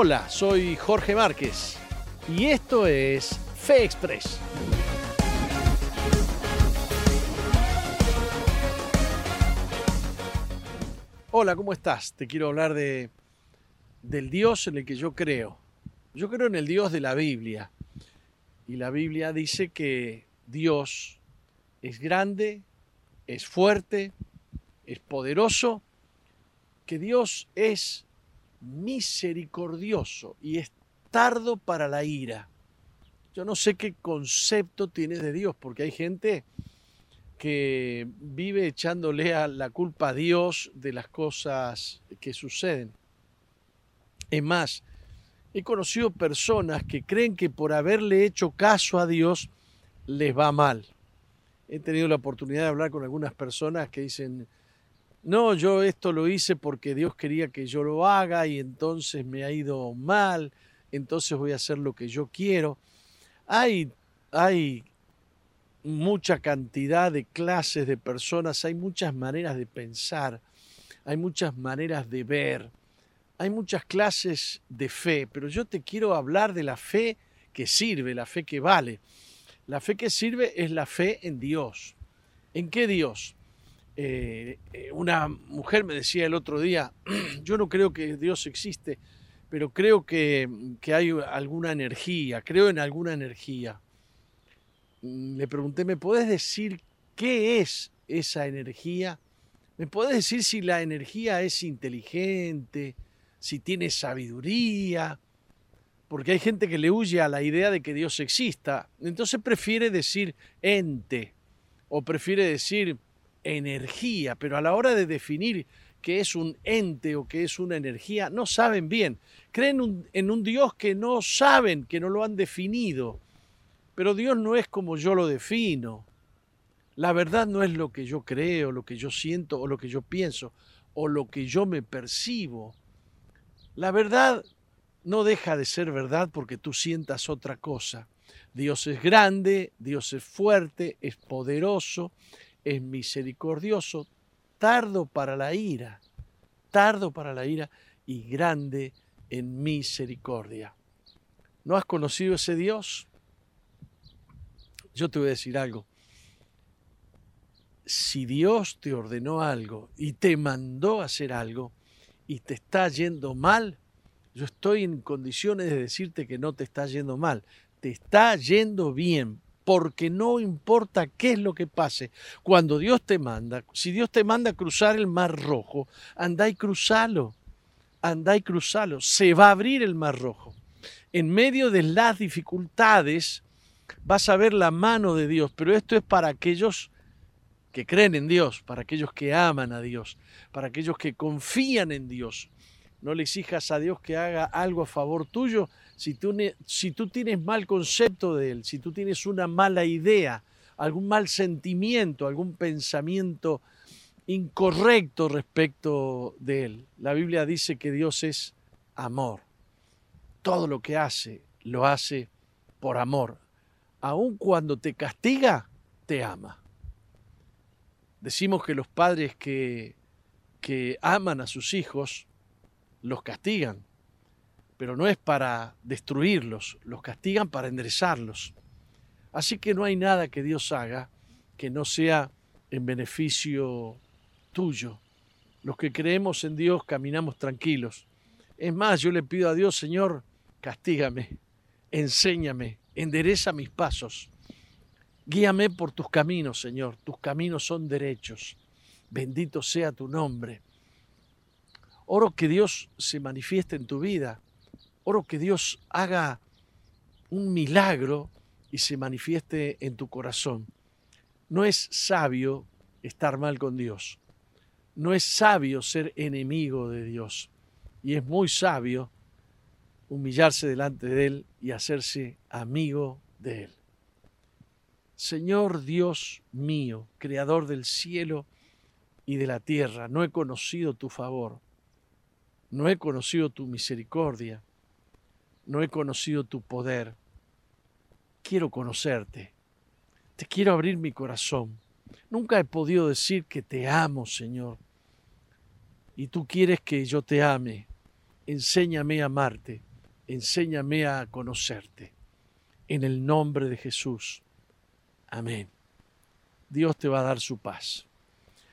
Hola, soy Jorge Márquez y esto es Fe Express. Hola, ¿cómo estás? Te quiero hablar de del Dios en el que yo creo. Yo creo en el Dios de la Biblia. Y la Biblia dice que Dios es grande, es fuerte, es poderoso, que Dios es misericordioso y es tardo para la ira. Yo no sé qué concepto tienes de Dios, porque hay gente que vive echándole a la culpa a Dios de las cosas que suceden. Es más, he conocido personas que creen que por haberle hecho caso a Dios les va mal. He tenido la oportunidad de hablar con algunas personas que dicen, no, yo esto lo hice porque Dios quería que yo lo haga y entonces me ha ido mal, entonces voy a hacer lo que yo quiero. Hay, hay mucha cantidad de clases de personas, hay muchas maneras de pensar, hay muchas maneras de ver, hay muchas clases de fe, pero yo te quiero hablar de la fe que sirve, la fe que vale. La fe que sirve es la fe en Dios. ¿En qué Dios? Eh, eh, una mujer me decía el otro día, yo no creo que Dios existe, pero creo que, hay alguna energía, creo en alguna energía. Mm, le pregunté, ¿me puedes decir qué es esa energía? ¿Me puedes decir si la energía es inteligente, si tiene sabiduría? Porque hay gente que le huye a la idea de que Dios exista. Entonces prefiere decir ente o prefiere decir energía, pero a la hora de definir qué es un ente o qué es una energía, no saben bien. Creen en un Dios que no saben, que no lo han definido. Pero Dios no es como yo lo defino. La verdad no es lo que yo creo, lo que yo siento o lo que yo pienso o lo que yo me percibo. La verdad no deja de ser verdad porque tú sientas otra cosa. Dios es grande, Dios es fuerte, es poderoso, es misericordioso, tardo para la ira, tardo para la ira y grande en misericordia. ¿No has conocido ese Dios? Yo te voy a decir algo. Si Dios te ordenó algo y te mandó hacer algo y te está yendo mal, yo estoy en condiciones de decirte que no te está yendo mal, te está yendo bien, porque no importa qué es lo que pase, cuando Dios te manda, si Dios te manda a cruzar el mar rojo, andá y cruzalo, andá y cruzalo, se va a abrir el mar rojo. En medio de las dificultades vas a ver la mano de Dios, pero esto es para aquellos que creen en Dios, para aquellos que aman a Dios, para aquellos que confían en Dios. No le exijas a Dios que haga algo a favor tuyo si tú, tienes mal concepto de Él, si tú tienes una mala idea, algún mal sentimiento, algún pensamiento incorrecto respecto de Él. La Biblia dice que Dios es amor. Todo lo que hace, lo hace por amor. Aun cuando te castiga, te ama. Decimos que los padres que, que aman a sus hijos los castigan, pero no es para destruirlos, los castigan para enderezarlos. Así que no hay nada que Dios haga que no sea en beneficio tuyo. Los que creemos en Dios caminamos tranquilos. Es más, yo le pido a Dios, Señor, castígame, enséñame, endereza mis pasos. Guíame por tus caminos, Señor. Tus caminos son derechos. Bendito sea tu nombre. Oro que Dios se manifieste en tu vida. Oro que Dios haga un milagro y se manifieste en tu corazón. No es sabio estar mal con Dios. No es sabio ser enemigo de Dios. Y es muy sabio humillarse delante de Él y hacerse amigo de Él. Señor Dios mío, Creador del cielo y de la tierra, no he conocido tu favor no he conocido tu misericordia, no he conocido tu poder. Quiero conocerte, te quiero abrir mi corazón. Nunca he podido decir que te amo, Señor. Y tú quieres que yo te ame. Enséñame a amarte, enséñame a conocerte. En el nombre de Jesús. Amén. Dios te va a dar su paz.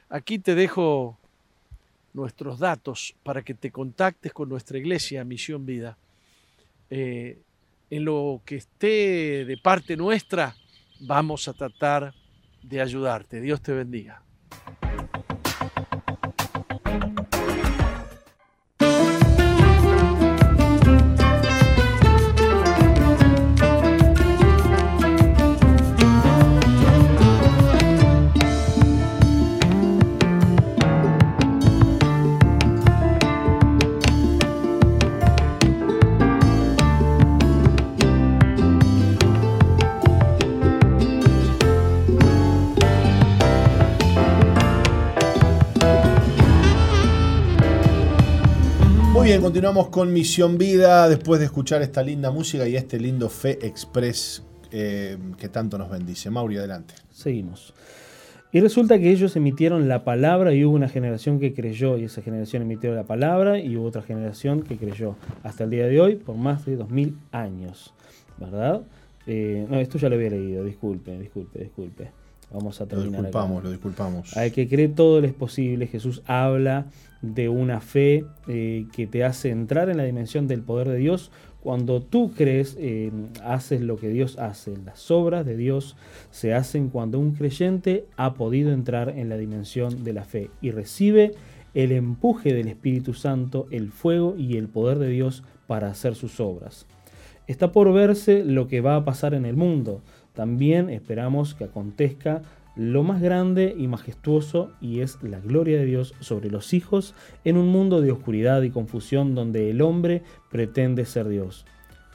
Aquí te dejo nuestros datos para que te contactes con nuestra iglesia Misión Vida. Eh, en lo que esté de parte nuestra, vamos a tratar de ayudarte. Dios te bendiga. Continuamos con Misión Vida después de escuchar esta linda música y este lindo Fe Express eh, que tanto nos bendice. Mauri, adelante. Seguimos. Y resulta que ellos emitieron la palabra y hubo una generación que creyó, y esa generación emitió la palabra y hubo otra generación que creyó. Hasta el día de hoy, por más de 2000 años. ¿Verdad? Eh, no, esto ya lo había leído, disculpe, disculpe, disculpe. Vamos a terminar. Lo disculpamos, lo disculpamos. Al que cree todo es posible, Jesús habla de una fe eh, que te hace entrar en la dimensión del poder de Dios. Cuando tú crees, eh, haces lo que Dios hace. Las obras de Dios se hacen cuando un creyente ha podido entrar en la dimensión de la fe y recibe el empuje del Espíritu Santo, el fuego y el poder de Dios para hacer sus obras. Está por verse lo que va a pasar en el mundo. También esperamos que acontezca lo más grande y majestuoso y es la gloria de Dios sobre los hijos en un mundo de oscuridad y confusión donde el hombre pretende ser Dios.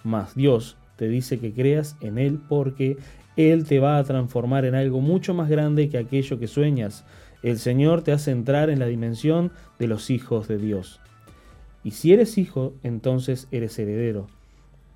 Mas Dios te dice que creas en Él porque Él te va a transformar en algo mucho más grande que aquello que sueñas. El Señor te hace entrar en la dimensión de los hijos de Dios. Y si eres hijo, entonces eres heredero.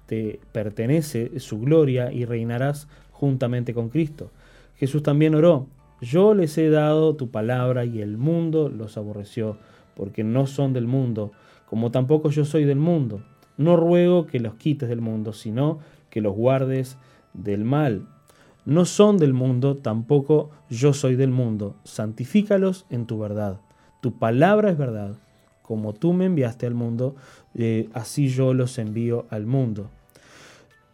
Te pertenece su gloria y reinarás juntamente con Cristo. Jesús también oró, yo les he dado tu palabra y el mundo los aborreció, porque no son del mundo, como tampoco yo soy del mundo. No ruego que los quites del mundo, sino que los guardes del mal. No son del mundo, tampoco yo soy del mundo. Santifícalos en tu verdad. Tu palabra es verdad. Como tú me enviaste al mundo, eh, así yo los envío al mundo.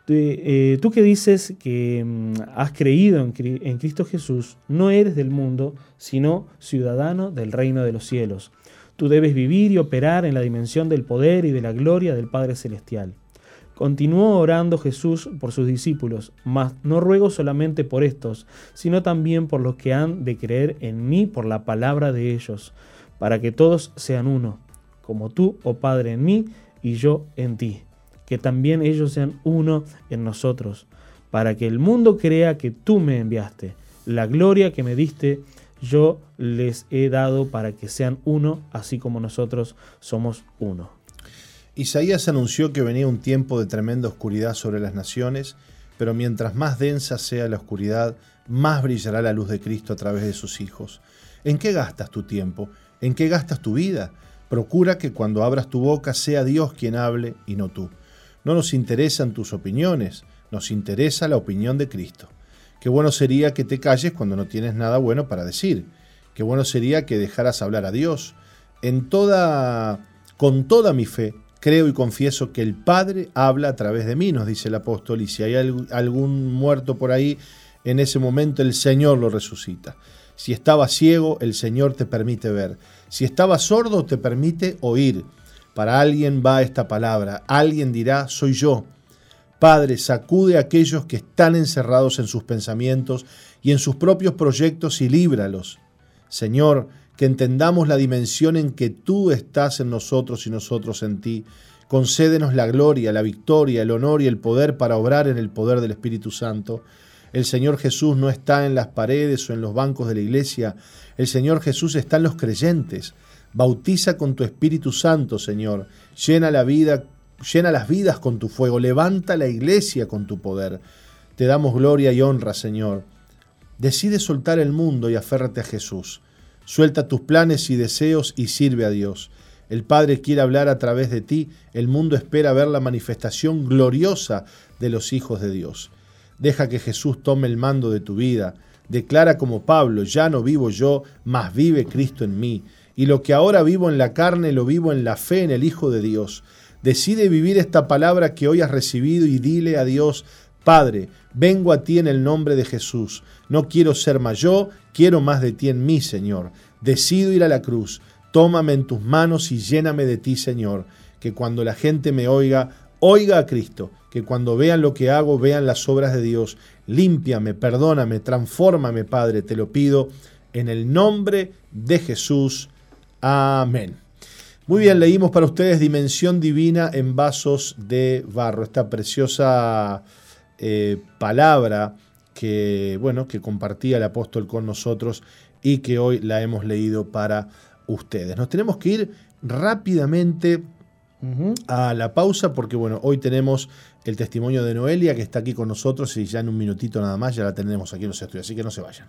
Eh, tú que dices que mm, has creído en, en Cristo Jesús, no eres del mundo, sino ciudadano del reino de los cielos. Tú debes vivir y operar en la dimensión del poder y de la gloria del Padre Celestial. Continuó orando Jesús por sus discípulos, mas no ruego solamente por estos, sino también por los que han de creer en mí por la palabra de ellos, para que todos sean uno, como tú, oh Padre, en mí y yo en ti que también ellos sean uno en nosotros, para que el mundo crea que tú me enviaste. La gloria que me diste yo les he dado para que sean uno, así como nosotros somos uno. Isaías anunció que venía un tiempo de tremenda oscuridad sobre las naciones, pero mientras más densa sea la oscuridad, más brillará la luz de Cristo a través de sus hijos. ¿En qué gastas tu tiempo? ¿En qué gastas tu vida? Procura que cuando abras tu boca sea Dios quien hable y no tú. No nos interesan tus opiniones, nos interesa la opinión de Cristo. Qué bueno sería que te calles cuando no tienes nada bueno para decir. Qué bueno sería que dejaras hablar a Dios. En toda con toda mi fe creo y confieso que el Padre habla a través de mí, nos dice el apóstol, y si hay algún muerto por ahí, en ese momento el Señor lo resucita. Si estaba ciego, el Señor te permite ver. Si estaba sordo, te permite oír. Para alguien va esta palabra, alguien dirá, soy yo. Padre, sacude a aquellos que están encerrados en sus pensamientos y en sus propios proyectos y líbralos. Señor, que entendamos la dimensión en que tú estás en nosotros y nosotros en ti. Concédenos la gloria, la victoria, el honor y el poder para obrar en el poder del Espíritu Santo. El Señor Jesús no está en las paredes o en los bancos de la iglesia. El Señor Jesús está en los creyentes. Bautiza con tu Espíritu Santo, Señor. Llena la vida, llena las vidas con tu fuego. Levanta la iglesia con tu poder. Te damos gloria y honra, Señor. Decide soltar el mundo y aférrate a Jesús. Suelta tus planes y deseos y sirve a Dios. El Padre quiere hablar a través de ti. El mundo espera ver la manifestación gloriosa de los hijos de Dios. Deja que Jesús tome el mando de tu vida. Declara como Pablo, ya no vivo yo, mas vive Cristo en mí y lo que ahora vivo en la carne lo vivo en la fe en el Hijo de Dios. Decide vivir esta palabra que hoy has recibido y dile a Dios, Padre, vengo a ti en el nombre de Jesús. No quiero ser yo, quiero más de ti en mí, Señor. Decido ir a la cruz. Tómame en tus manos y lléname de ti, Señor. Que cuando la gente me oiga, oiga a Cristo. Que cuando vean lo que hago, vean las obras de Dios. Límpiame, perdóname, transfórmame, Padre, te lo pido en el nombre de Jesús. Amén. Muy bien, leímos para ustedes Dimensión Divina en Vasos de Barro, esta preciosa eh, palabra que, bueno, que compartía el apóstol con nosotros y que hoy la hemos leído para ustedes. Nos tenemos que ir rápidamente a la pausa porque, bueno, hoy tenemos el testimonio de Noelia que está aquí con nosotros y ya en un minutito nada más ya la tenemos aquí en los estudios, así que no se vayan.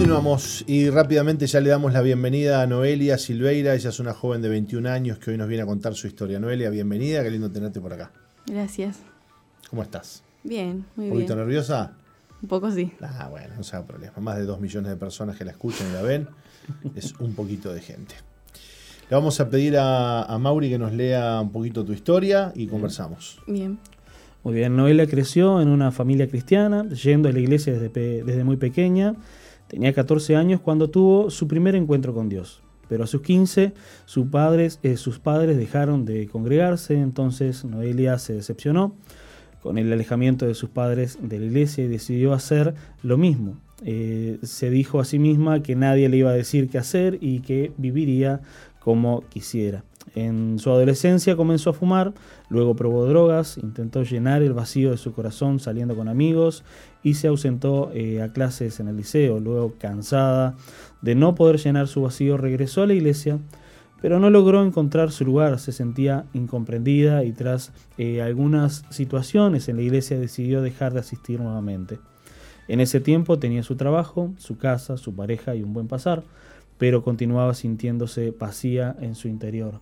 Continuamos y rápidamente ya le damos la bienvenida a Noelia Silveira. Ella es una joven de 21 años que hoy nos viene a contar su historia. Noelia, bienvenida, qué lindo tenerte por acá. Gracias. ¿Cómo estás? Bien, muy ¿Un poquito bien. nerviosa? Un poco sí. Ah, bueno, no se haga problema. Más de 2 millones de personas que la escuchan y la ven. Es un poquito de gente. Le vamos a pedir a, a Mauri que nos lea un poquito tu historia y conversamos. Bien. Muy bien, Noelia creció en una familia cristiana, yendo a la iglesia desde, pe- desde muy pequeña. Tenía 14 años cuando tuvo su primer encuentro con Dios. Pero a sus 15 sus padres, eh, sus padres dejaron de congregarse, entonces Noelia se decepcionó con el alejamiento de sus padres de la iglesia y decidió hacer lo mismo. Eh, se dijo a sí misma que nadie le iba a decir qué hacer y que viviría como quisiera. En su adolescencia comenzó a fumar, luego probó drogas, intentó llenar el vacío de su corazón saliendo con amigos y se ausentó eh, a clases en el liceo. Luego, cansada de no poder llenar su vacío, regresó a la iglesia, pero no logró encontrar su lugar, se sentía incomprendida y tras eh, algunas situaciones en la iglesia decidió dejar de asistir nuevamente. En ese tiempo tenía su trabajo, su casa, su pareja y un buen pasar, pero continuaba sintiéndose vacía en su interior.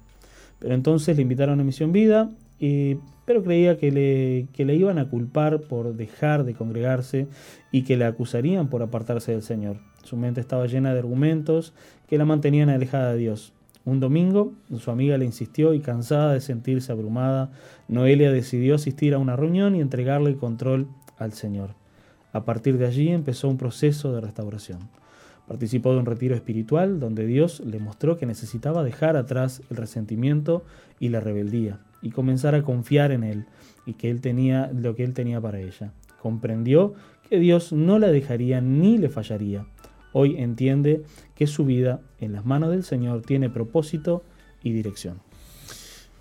Pero entonces le invitaron a Misión Vida, y- pero creía que le, que le iban a culpar por dejar de congregarse y que la acusarían por apartarse del Señor. Su mente estaba llena de argumentos que la mantenían alejada de Dios. Un domingo, su amiga le insistió y cansada de sentirse abrumada, Noelia decidió asistir a una reunión y entregarle el control al Señor. A partir de allí empezó un proceso de restauración. Participó de un retiro espiritual donde Dios le mostró que necesitaba dejar atrás el resentimiento y la rebeldía y comenzar a confiar en Él y que Él tenía lo que Él tenía para ella. Comprendió que Dios no la dejaría ni le fallaría. Hoy entiende que su vida en las manos del Señor tiene propósito y dirección.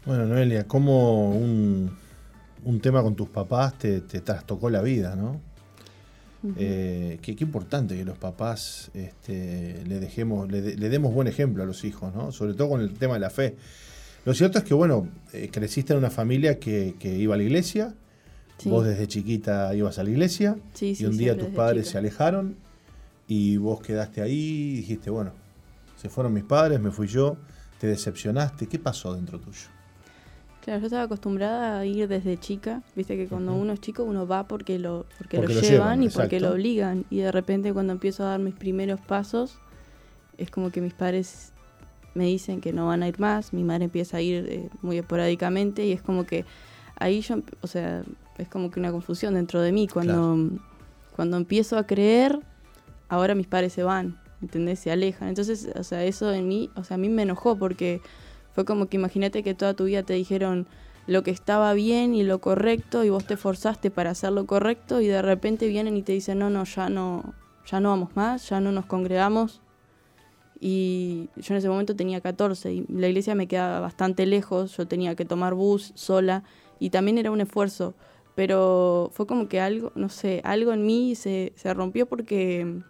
Bueno, Noelia, ¿cómo un, tema con tus papás te trastocó la vida, no? Eh, qué, importante que los papás este, le dejemos, le, de- le demos buen ejemplo a los hijos, ¿no? Sobre todo con el tema de la fe. Lo cierto es que, bueno, eh, creciste en una familia que, que iba a la iglesia, Sí. vos desde chiquita ibas a la iglesia, Sí, sí, y un día tus padres chica. se alejaron y vos quedaste ahí y dijiste, bueno, se fueron mis padres, me fui yo, te decepcionaste, ¿qué pasó dentro tuyo? Claro, yo estaba acostumbrada a ir desde chica. Viste que cuando uno es chico uno va porque lo, porque Porque lo, llevan, llevan, y porque lo obligan. Y de repente cuando empiezo a dar mis primeros pasos, es como que mis padres me dicen que no van a ir más. Mi madre empieza a ir eh, muy esporádicamente y es como que ahí yo, o sea, es como que una confusión dentro de mí. Cuando, cuando empiezo a creer, ahora mis padres se van, ¿entendés? Se alejan. Entonces, o sea, eso en mí, o sea, a mí me enojó porque fue como que imagínate que toda tu vida te dijeron lo que estaba bien y lo correcto y vos te forzaste para hacer lo correcto y de repente vienen y te dicen, no, no, ya no, ya no vamos más, ya no nos congregamos. Y yo en ese momento tenía 14 y la iglesia me quedaba bastante lejos, yo tenía que tomar bus sola y también era un esfuerzo, pero fue como que algo, no sé, algo en mí se, se rompió porque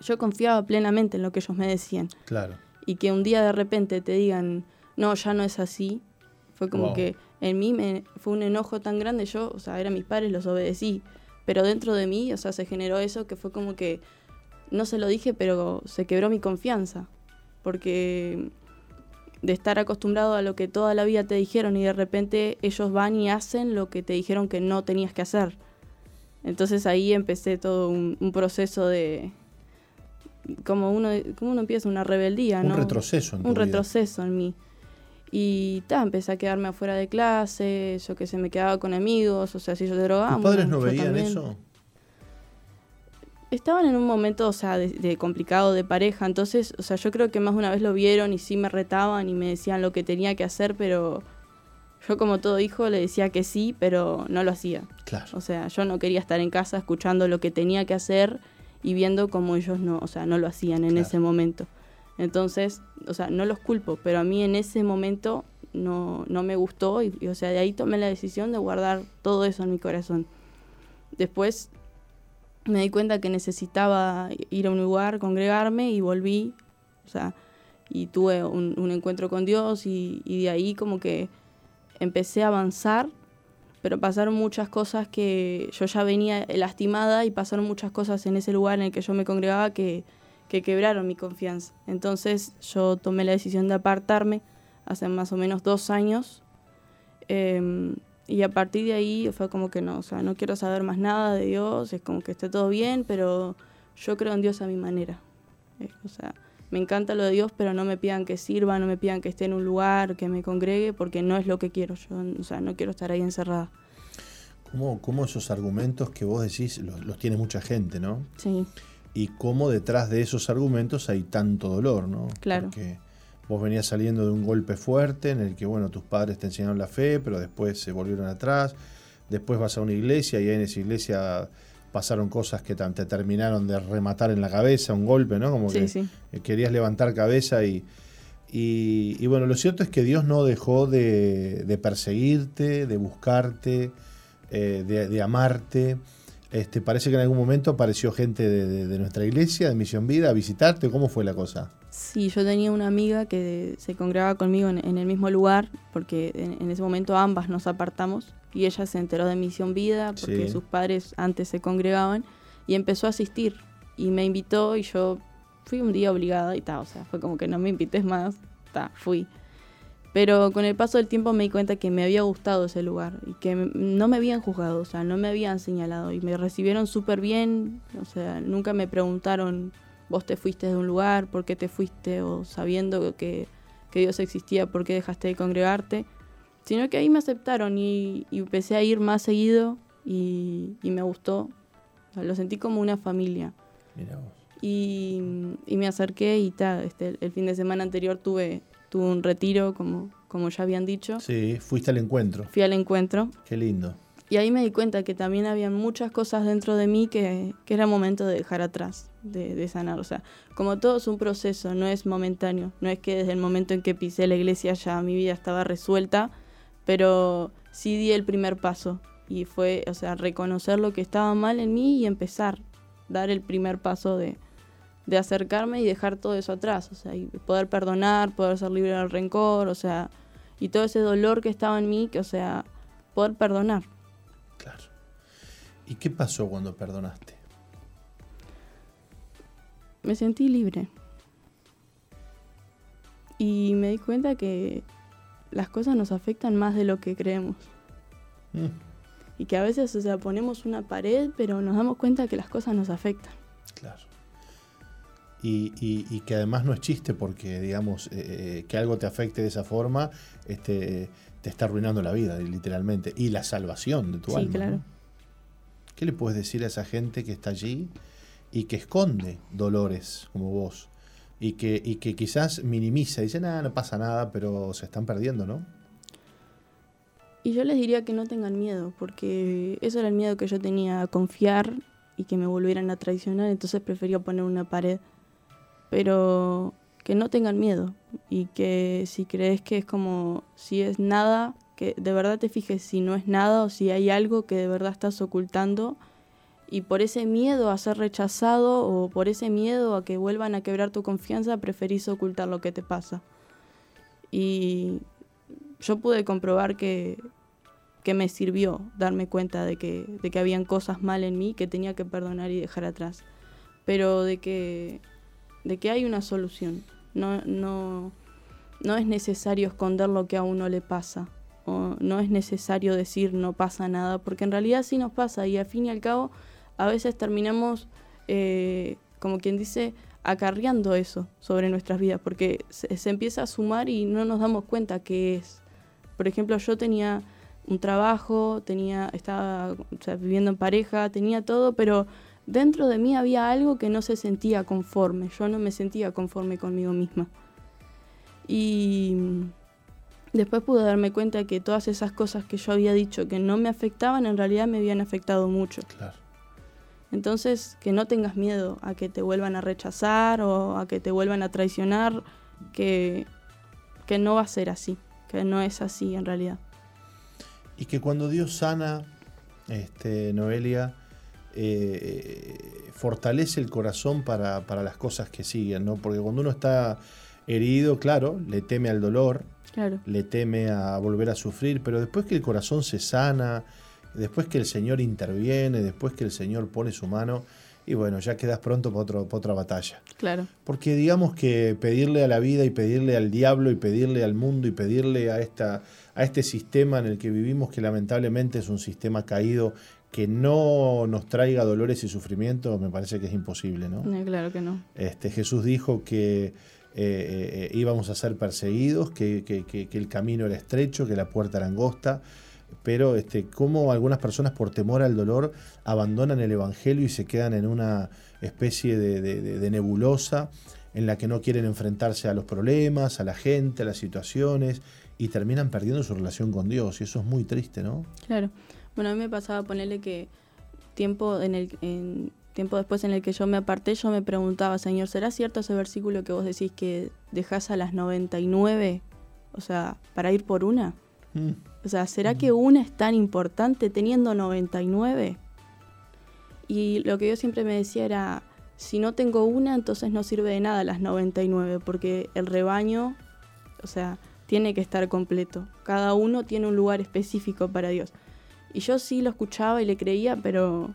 yo confiaba plenamente en lo que ellos me decían Claro. y que un día de repente te digan, no, ya no es así, fue como Wow. que en mí me, fue un enojo tan grande, yo, o sea, eran mis padres, los obedecí, pero dentro de mí, o sea, se generó eso que fue como que, no se lo dije, pero se quebró mi confianza, porque de estar acostumbrado a lo que toda la vida te dijeron y de repente ellos van y hacen lo que te dijeron que no tenías que hacer. Entonces ahí empecé todo un, un proceso de... Como uno, como uno empieza una rebeldía, Un ¿no? retroceso en tu un vida. retroceso en mí. Y ta, empecé a quedarme afuera de clase, yo que se me quedaba con amigos, o sea, si yo te drogaba. ¿Tus padres bueno, no veían también. eso? Estaban en un momento, o sea, de, de complicado de pareja, entonces, o sea, yo creo que más de una vez lo vieron y sí me retaban y me decían lo que tenía que hacer, pero yo como todo hijo le decía que sí, pero no lo hacía. Claro. O sea, yo no quería estar en casa escuchando lo que tenía que hacer y viendo cómo ellos no, o sea, no lo hacían en Claro. ese momento. Entonces, o sea, no los culpo, pero a mí en ese momento no, no me gustó y, o sea, de ahí tomé la decisión de guardar todo eso en mi corazón. Después me di cuenta que necesitaba ir a un lugar, congregarme y volví, o sea, y tuve un, un encuentro con Dios y, y de ahí como que empecé a avanzar pero pasaron muchas cosas que yo ya venía lastimada y pasaron muchas cosas en ese lugar en el que yo me congregaba que, que quebraron mi confianza. Entonces yo tomé la decisión de apartarme hace más o menos dos años. em, y a partir de ahí fue como que no, o sea, no quiero saber más nada de Dios, es como que esté todo bien, pero yo creo en Dios a mi manera. Eh, o sea, me encanta lo de Dios, pero no me pidan que sirva, no me pidan que esté en un lugar, que me congregue, porque no es lo que quiero. Yo, o sea, no quiero estar ahí encerrada. ¿Cómo, cómo esos argumentos que vos decís los, los tiene mucha gente, ¿no? Sí, Y cómo detrás de esos argumentos hay tanto dolor, ¿no? Claro. Porque vos venías saliendo de un golpe fuerte en el que, bueno, tus padres te enseñaron la fe, pero después se volvieron atrás. Después vas a una iglesia y ahí en esa iglesia pasaron cosas que te terminaron de rematar en la cabeza, un golpe, ¿no? Como sí, que sí. eh, querías levantar cabeza y, y, y bueno, lo cierto es que Dios no dejó de, de perseguirte, de buscarte, eh, de, de amarte. Este, parece que en algún momento apareció gente de, de- de nuestra iglesia, de Misión Vida, a visitarte. ¿Cómo fue la cosa? Sí, yo tenía una amiga que se congregaba conmigo en, en el mismo lugar, porque en, en ese momento ambas nos apartamos y ella se enteró de Misión Vida porque Sí. sus padres antes se congregaban y empezó a asistir y me invitó y yo fui un día obligada y tal, o sea, fue como que no me invites más, ta, fui. Pero con el paso del tiempo me di cuenta que me había gustado ese lugar y que no me habían juzgado, o sea, no me habían señalado y me recibieron súper bien, o sea, nunca me preguntaron, vos te fuiste de un lugar, por qué te fuiste, o sabiendo que, que Dios existía, por qué dejaste de congregarte, sino que ahí me aceptaron y, y empecé a ir más seguido y, y me gustó, O sea, lo sentí como una familia. Mira vos. Y, y me acerqué y ta, este, el fin de semana anterior tuve, tuve un retiro, como, como ya habían dicho. Sí, fuiste al encuentro. Fui al encuentro Qué lindo. y ahí me di cuenta que también había muchas cosas dentro de mí que, que era momento de dejar atrás, de, de sanar. O sea, como todo es un proceso, no es momentáneo. No es que desde el momento en que pisé la iglesia ya mi vida estaba resuelta, pero sí di el primer paso. Y fue, o sea, reconocer lo que estaba mal en mí y empezar, dar el primer paso de, de acercarme y dejar todo eso atrás. O sea, y poder perdonar, poder ser libre del rencor, o sea, y todo ese dolor que estaba en mí, que, o sea, poder perdonar. Claro. ¿Y qué pasó cuando perdonaste? me sentí libre. Y me di cuenta que las cosas nos afectan más de lo que creemos. Mm, Y que a veces, o sea, ponemos una pared, pero nos damos cuenta que las cosas nos afectan. claro. Y, y- y que además no es chiste porque, digamos, eh, eh, que algo te afecte de esa forma este, te está arruinando la vida, literalmente. Y la salvación de tu Sí, alma. claro. ¿no? ¿Qué le puedes decir a esa gente que está allí y que esconde dolores como vos? Y que, y que quizás minimiza, dice, nada, no pasa nada, pero se están perdiendo, ¿no? Y yo les diría que no tengan miedo, porque eso era el miedo que yo tenía a confiar y que me volvieran a traicionar, entonces prefería poner una pared. Pero que no tengan miedo y que si crees que es como, si es nada, que de verdad te fijes si no es nada o si hay algo que de verdad estás ocultando y por ese miedo a ser rechazado o por ese miedo a que vuelvan a quebrar tu confianza, preferís ocultar lo que te pasa. Y yo pude comprobar que, que me sirvió darme cuenta de que, de que habían cosas mal en mí que tenía que perdonar y dejar atrás. Pero de que, de que hay una solución. No, no, no es necesario esconder lo que a uno le pasa. O no es necesario decir no pasa nada, porque en realidad sí nos pasa y al fin y al cabo a veces terminamos, eh, como quien dice, acarreando eso sobre nuestras vidas, porque se, empieza a sumar y no nos damos cuenta qué es. Por ejemplo, yo tenía un trabajo, tenía, estaba viviendo en pareja, tenía todo, pero dentro de mí había algo que no se sentía conforme. Yo no me sentía conforme conmigo misma. Y después pude darme cuenta que todas esas cosas que yo había dicho que no me afectaban, en realidad me habían afectado mucho. Claro. Entonces, que no tengas miedo a que te vuelvan a rechazar o a que te vuelvan a traicionar, que, que no va a ser así, que no es así en realidad. Y que cuando Dios sana, este, Noelia, eh, fortalece el corazón para, para las cosas que siguen, ¿no? Porque cuando uno está herido, claro, le teme al dolor, Claro. le teme a volver a sufrir, pero después que el corazón se sana, después que el Señor interviene, después que el Señor pone su mano, y bueno, ya quedas pronto para, otro, para otra batalla. Claro. Porque digamos que pedirle a la vida y pedirle al diablo y pedirle al mundo y pedirle a, esta, a este sistema en el que vivimos, que lamentablemente es un sistema caído, que no nos traiga dolores y sufrimientos, me parece que es imposible, ¿no? No, claro que no. Este, Jesús dijo que eh, eh, eh, íbamos a ser perseguidos, que, que- que- que el camino era estrecho, que la puerta era angosta, pero este, cómo algunas personas por temor al dolor abandonan el Evangelio y se quedan en una especie de, de- de- de nebulosa en la que no quieren enfrentarse a los problemas, a la gente, a las situaciones y terminan perdiendo su relación con Dios y eso es muy triste, ¿no? Claro. Bueno, a mí me pasaba ponerle que tiempo en el en tiempo después en el que yo me aparté, yo me preguntaba, Señor, ¿será cierto ese versículo que vos decís que dejás a las 99, o sea, para ir por una? Mm. O sea, ¿será que una es tan importante teniendo 99? Y lo que yo siempre me decía era, si no tengo una, entonces no sirve de nada las 99, porque el rebaño, o sea, tiene que estar completo. Cada uno tiene un lugar específico para Dios. Y yo sí lo escuchaba y le creía, pero,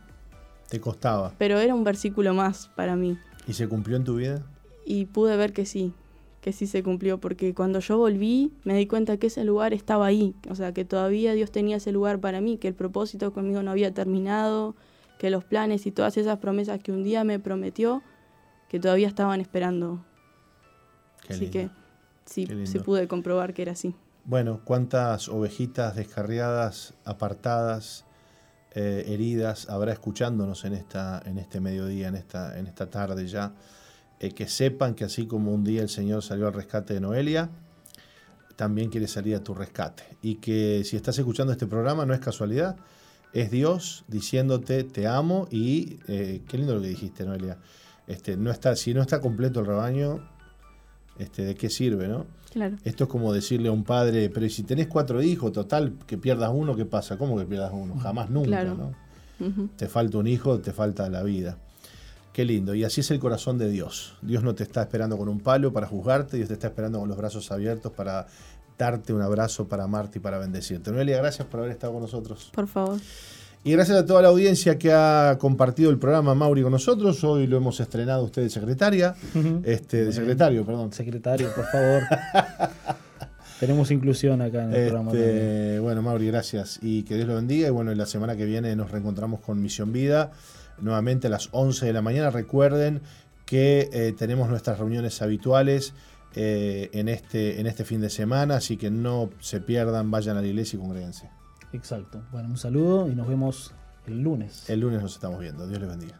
Te costaba. pero era un versículo más para mí. ¿Y se cumplió en tu vida? Y pude ver que sí, que sí se cumplió, porque cuando yo volví me di cuenta que ese lugar estaba ahí, o sea, que todavía Dios tenía ese lugar para mí, que el propósito conmigo no había terminado, que los planes y todas esas promesas que un día me prometió, que todavía estaban esperando. Qué así lindo. que sí, sí pude comprobar que era así. Bueno, cuántas ovejitas descarriadas, apartadas, eh, heridas habrá escuchándonos en esta, en este mediodía, en esta, en esta tarde ya. Eh, que sepan que así como un día el Señor salió al rescate de Noelia, también quiere salir a tu rescate. Y que si estás escuchando este programa no es casualidad, es Dios diciéndote te amo y eh, qué lindo lo que dijiste, Noelia. Este, no está, si no está completo el rebaño, este, ¿de qué sirve, no? Claro, Esto es como decirle a un padre, pero ¿y si tenés cuatro hijos, total, que pierdas uno, ¿qué pasa? ¿Cómo que pierdas uno? Jamás, nunca, Claro. ¿no? Te falta un hijo, te falta la vida. Qué lindo. Y así es el corazón de Dios. Dios no te está esperando con un palo para juzgarte, Dios te está esperando con los brazos abiertos para darte un abrazo, para amarte y para bendecirte. Noelia, gracias por haber estado con nosotros. por favor. Y gracias a toda la audiencia que ha compartido el programa Mauri con nosotros. Hoy lo hemos estrenado usted de secretaria, este, de secretario, perdón. Secretario, por favor. Tenemos inclusión acá en el programa. también. Este, bueno, Mauri, gracias y que Dios lo bendiga. Y bueno, la semana que viene nos reencontramos con Misión Vida, nuevamente a las 11 de la mañana. Recuerden que eh, tenemos nuestras reuniones habituales eh, en, este, en este fin de semana, así que no se pierdan, vayan a la iglesia y congréguense. Exacto. Bueno, un saludo y nos vemos el lunes. El lunes nos estamos viendo. Dios les bendiga.